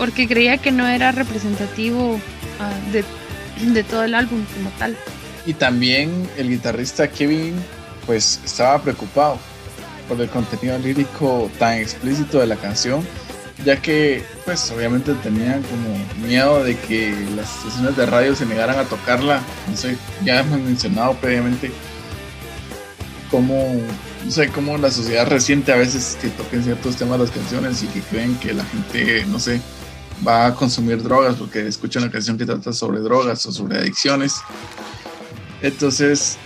[SPEAKER 2] porque creía que no era representativo ah, de, todo el álbum como tal.
[SPEAKER 1] Y también el guitarrista Kevin pues estaba preocupado por el contenido lírico tan explícito de la canción ya que pues obviamente tenían como miedo de que las estaciones de radio se negaran a tocarla. No ya hemos mencionado previamente cómo, no sé, cómo la sociedad reciente a veces que toquen ciertos temas las canciones y que creen que la gente, no sé, va a consumir drogas porque escucha una canción que trata sobre drogas o sobre adicciones. Entonces,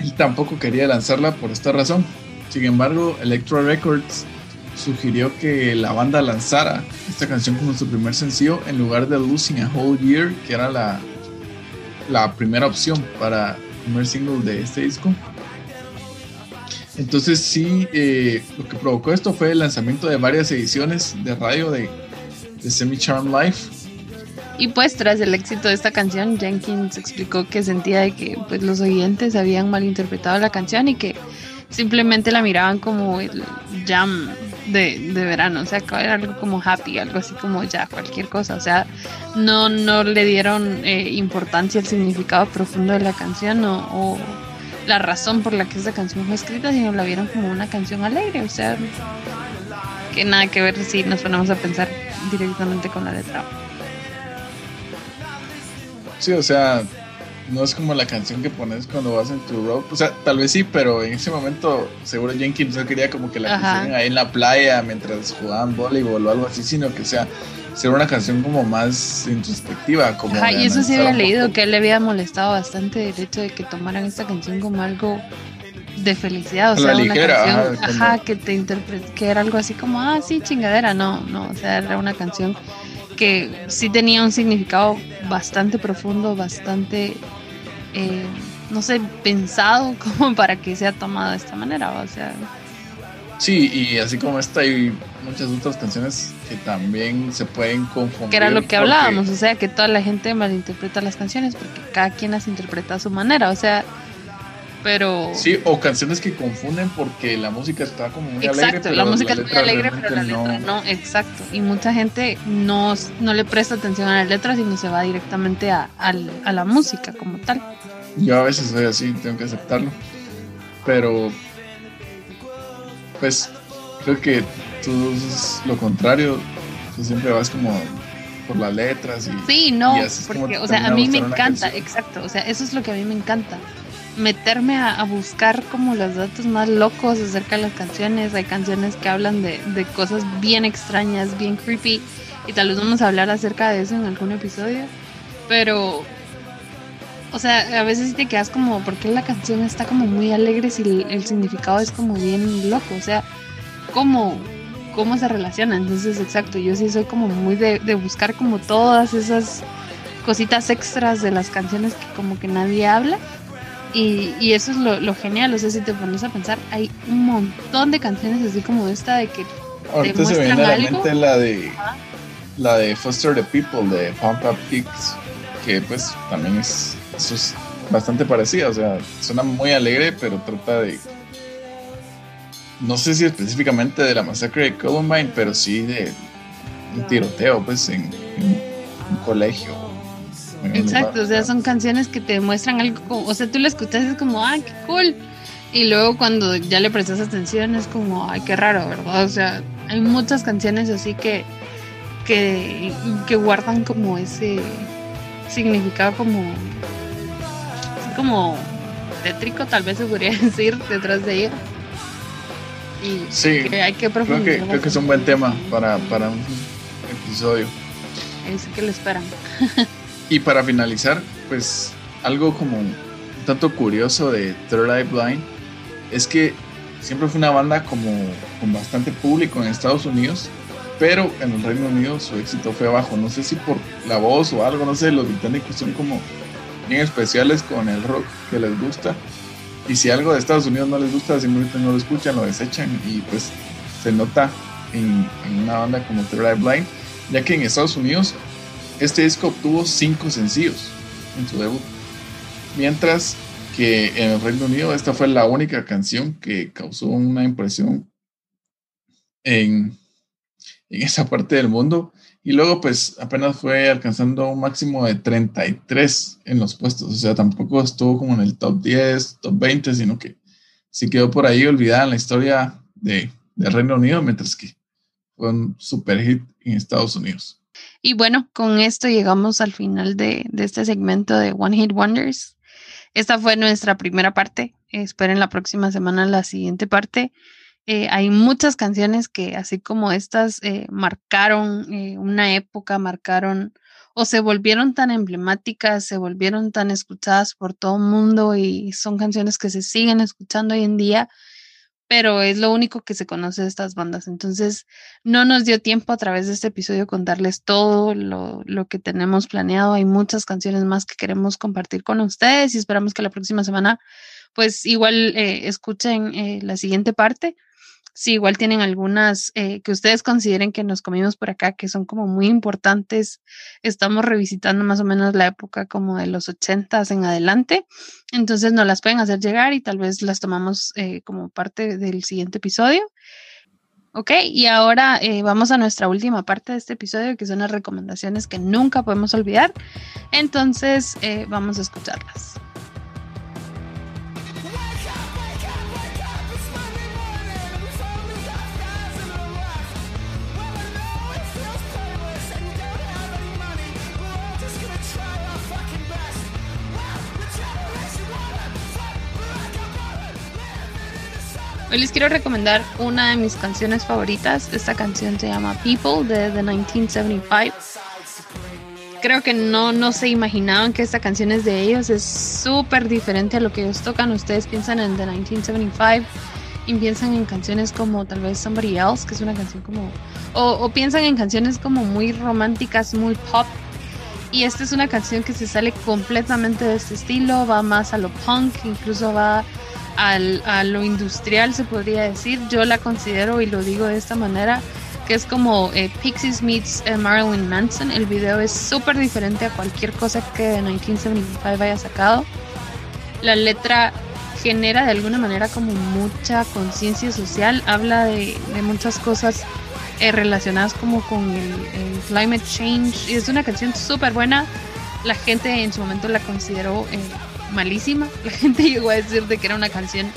[SPEAKER 1] él tampoco quería lanzarla por esta razón. Sin embargo, Electro Records sugirió que la banda lanzara esta canción como su primer sencillo en lugar de Losing a Whole Year, que era la, la primera opción para el primer single de este disco. Entonces sí, eh, lo que provocó esto fue el lanzamiento de varias ediciones de radio de, de Semi Charm Life.
[SPEAKER 2] Y pues tras el éxito de esta canción, Jenkins explicó que sentía de que pues, los oyentes habían malinterpretado la canción y que simplemente la miraban como el jam de, verano, o sea, era algo como happy, algo así como ya cualquier cosa, o sea, no, no le dieron eh, importancia al significado profundo de la canción o, la razón por la que esa canción fue escrita, sino la vieron como una canción alegre, o sea, que nada que ver si nos ponemos a pensar directamente con la letra.
[SPEAKER 1] Sí, o sea, no es como la canción que pones cuando vas en tu road. O sea, tal vez sí, pero en ese momento seguro Jenkins no quería como que la pusieran ahí en la playa mientras jugaban voleibol o algo así, sino que sea ser una canción como más introspectiva. Como
[SPEAKER 2] Ajá, y eso sí había leído que él le había molestado bastante el hecho de que tomaran esta canción como algo de felicidad, o sea, una canción, ajá, que te que era algo así como, ah, sí, chingadera, no, no, o sea, era una canción que sí tenía un significado bastante profundo, bastante, eh, no sé, pensado como para que sea tomado de esta manera, o sea.
[SPEAKER 1] Sí, y así como esta hay muchas otras canciones que también se pueden confundir.
[SPEAKER 2] Que era lo que hablábamos, o sea, que toda la gente malinterpreta las canciones porque cada quien las interpreta a su manera, o sea, pero...
[SPEAKER 1] Sí, o canciones que confunden porque la música está como muy alegre.
[SPEAKER 2] Exacto, la música es muy alegre, pero la letra no. exacto. Y mucha gente no, no le presta atención a las letras, sino se va directamente a, a la música como tal.
[SPEAKER 1] Yo a veces soy así, tengo que aceptarlo. Pero pues creo que tú es lo contrario, tú siempre vas como por las letras y...
[SPEAKER 2] Sí, no, porque, o sea, a mí me encanta, exacto, o sea, eso es lo que a mí me encanta, meterme a, buscar como los datos más locos acerca de las canciones, hay canciones que hablan de, de cosas bien extrañas, bien creepy, y tal vez vamos a hablar acerca de eso en algún episodio, pero o sea, a veces te quedas como, ¿por qué la canción está como muy alegre si el, significado es como bien loco? O sea, ¿cómo, cómo se relaciona? Entonces, exacto, yo sí soy como muy de, buscar como todas esas cositas extras de las canciones que como que nadie habla. Y, y eso es lo, genial, o sea, si te pones a pensar, hay un montón de canciones así como esta de que...
[SPEAKER 1] Ahorita se viene a la mente la de, la de Foster the People de Pump Up Kicks, que pues también es eso es bastante parecida, o sea, suena muy alegre, pero trata de. No sé si específicamente de la masacre de Columbine, pero sí de un tiroteo, pues, en, un colegio.
[SPEAKER 2] Exacto, o sea, son canciones que te demuestran algo, o sea, tú la escuchas y es como, ¡ay, qué cool! Y luego cuando ya le prestas atención es como, ¡ay, qué raro, ¿verdad? O sea, hay muchas canciones así que, que, que guardan como ese significado como como tétrico, tal vez se podría decir, detrás de ella. Y
[SPEAKER 1] sí,
[SPEAKER 2] hay que profundizar.
[SPEAKER 1] Creo que, es un buen tema para, para un episodio.
[SPEAKER 2] Es que lo esperan.
[SPEAKER 1] y para finalizar, pues algo como un tanto curioso de Third Eye Blind es que siempre fue una banda como con bastante público en Estados Unidos, pero en el Reino Unido su éxito fue abajo. No sé si por la voz o algo, no sé, los británicos son como bien especiales con el rock que les gusta. Y si algo de Estados Unidos no les gusta, simplemente no lo escuchan, lo desechan y pues se nota en, una banda como The Blind, ya que en Estados Unidos este disco obtuvo cinco sencillos en su debut, mientras que en el Reino Unido esta fue la única canción que causó una impresión en, esa parte del mundo y luego, pues apenas fue alcanzando un máximo de 33 en los puestos. O sea, tampoco estuvo como en el top 10, top 20, sino que sí quedó por ahí olvidada en la historia de, Reino Unido, mientras que fue un super hit en Estados Unidos.
[SPEAKER 2] Y bueno, con esto llegamos al final de, este segmento de One Hit Wonders. Esta fue nuestra primera parte. Esperen la próxima semana la siguiente parte. Eh, hay muchas canciones que, así como estas, eh, marcaron eh, una época, marcaron o se volvieron tan emblemáticas, se volvieron tan escuchadas por todo el mundo y son canciones que se siguen escuchando hoy en día, pero es lo único que se conoce de estas bandas. Entonces, no nos dio tiempo a través de este episodio contarles todo lo, lo que tenemos planeado. Hay muchas canciones más que queremos compartir con ustedes y esperamos que la próxima semana, pues igual escuchen la siguiente parte si igual tienen algunas eh, que ustedes consideren que nos comimos por acá, que son como muy importantes. Estamos revisitando más o menos la época como de los ochentas en adelante. Entonces nos las pueden hacer llegar y tal vez las tomamos eh, como parte del siguiente episodio. Ok, y ahora eh, vamos a nuestra última parte de este episodio, que son las recomendaciones que nunca podemos olvidar. Entonces, vamos a escucharlas. Hoy les quiero recomendar una de mis canciones favoritas. Esta canción se llama People de The 1975. Creo que no, no se imaginaban que esta canción es de ellos. Es súper diferente a lo que ellos tocan. Ustedes piensan en The 1975 y piensan en canciones como tal vez Somebody Else, que es una canción como... O, o piensan en canciones como muy románticas, muy pop. Y esta es una canción que se sale completamente de este estilo. Va más a lo punk, incluso va a lo industrial, se podría decir. Yo la considero, y lo digo de esta manera, que es como eh, Pixies meets eh, Marilyn Manson. El video es súper diferente a cualquier cosa que de 1975 haya sacado. La letra genera de alguna manera como mucha conciencia social, habla de, muchas cosas eh, relacionadas como con el, climate change y es una canción súper buena. La gente en su momento la consideró malísima. La gente llegó a decir de que era una canción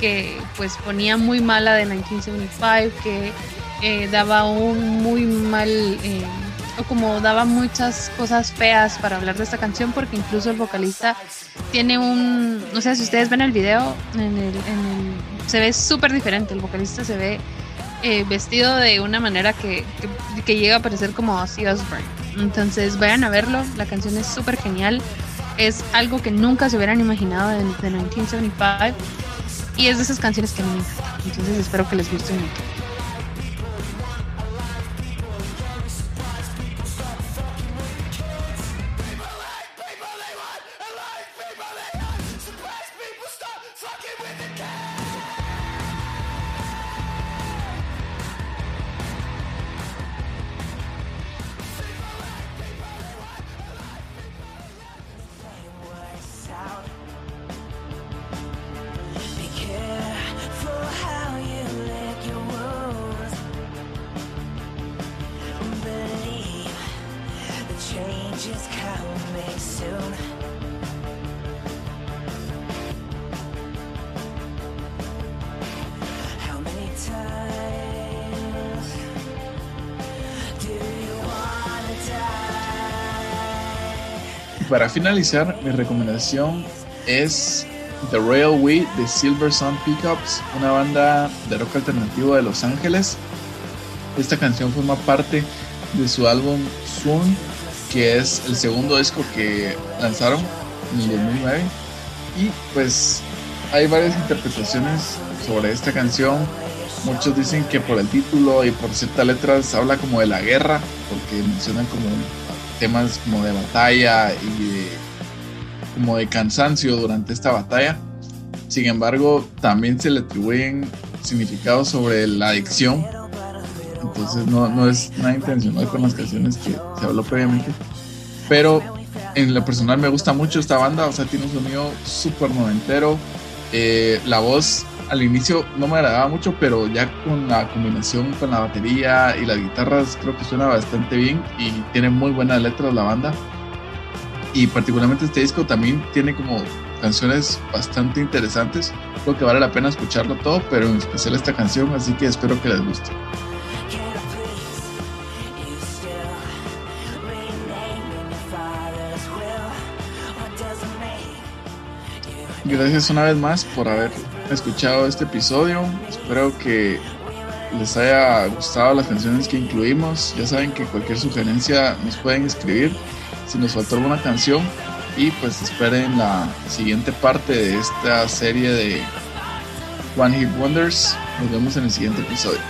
[SPEAKER 2] que pues ponía muy mala de 1975, que eh, daba un muy mal, eh, o como daba muchas cosas feas para hablar de esta canción, porque incluso el vocalista tiene un, no sé si ustedes ven el video, en el, se ve súper diferente, el vocalista se ve eh, vestido de una manera que, que, llega a parecer como Ozzy Osbourne. Entonces vayan a verlo, la canción es súper genial es algo que nunca se hubieran imaginado de, de 1975 y es de esas canciones que me encantan. Entonces espero que les guste mucho.
[SPEAKER 1] Para finalizar, mi recomendación es The We de Silver Sun Pickups, una banda de rock alternativo de Los Ángeles. Esta canción forma parte de su álbum Swoon, que es el segundo disco que lanzaron en el 2009. Y pues hay varias interpretaciones sobre esta canción. Muchos dicen que por el título y por ciertas letras habla como de la guerra, porque mencionan como temas como de batalla y como de cansancio durante esta batalla. Sin embargo, también se le atribuyen significados sobre la adicción. Entonces no, no es nada intencional con las canciones que se habló previamente. Pero en lo personal me gusta mucho esta banda, o sea, tiene un sonido súper noventero. Eh, la voz al inicio no me agradaba mucho, pero ya con la combinación con la batería y las guitarras creo que suena bastante bien y tiene muy buenas letras la banda. Y particularmente este disco también tiene como canciones bastante interesantes. Creo que vale la pena escucharlo todo, pero en especial esta canción, así que espero que les guste. Gracias una vez más por haber escuchado este episodio. Espero que les haya gustado las canciones que incluimos. Ya saben que cualquier sugerencia nos pueden escribir si nos faltó alguna canción. Y pues esperen la siguiente parte de esta serie de One Hit Wonders. Nos vemos en el siguiente episodio.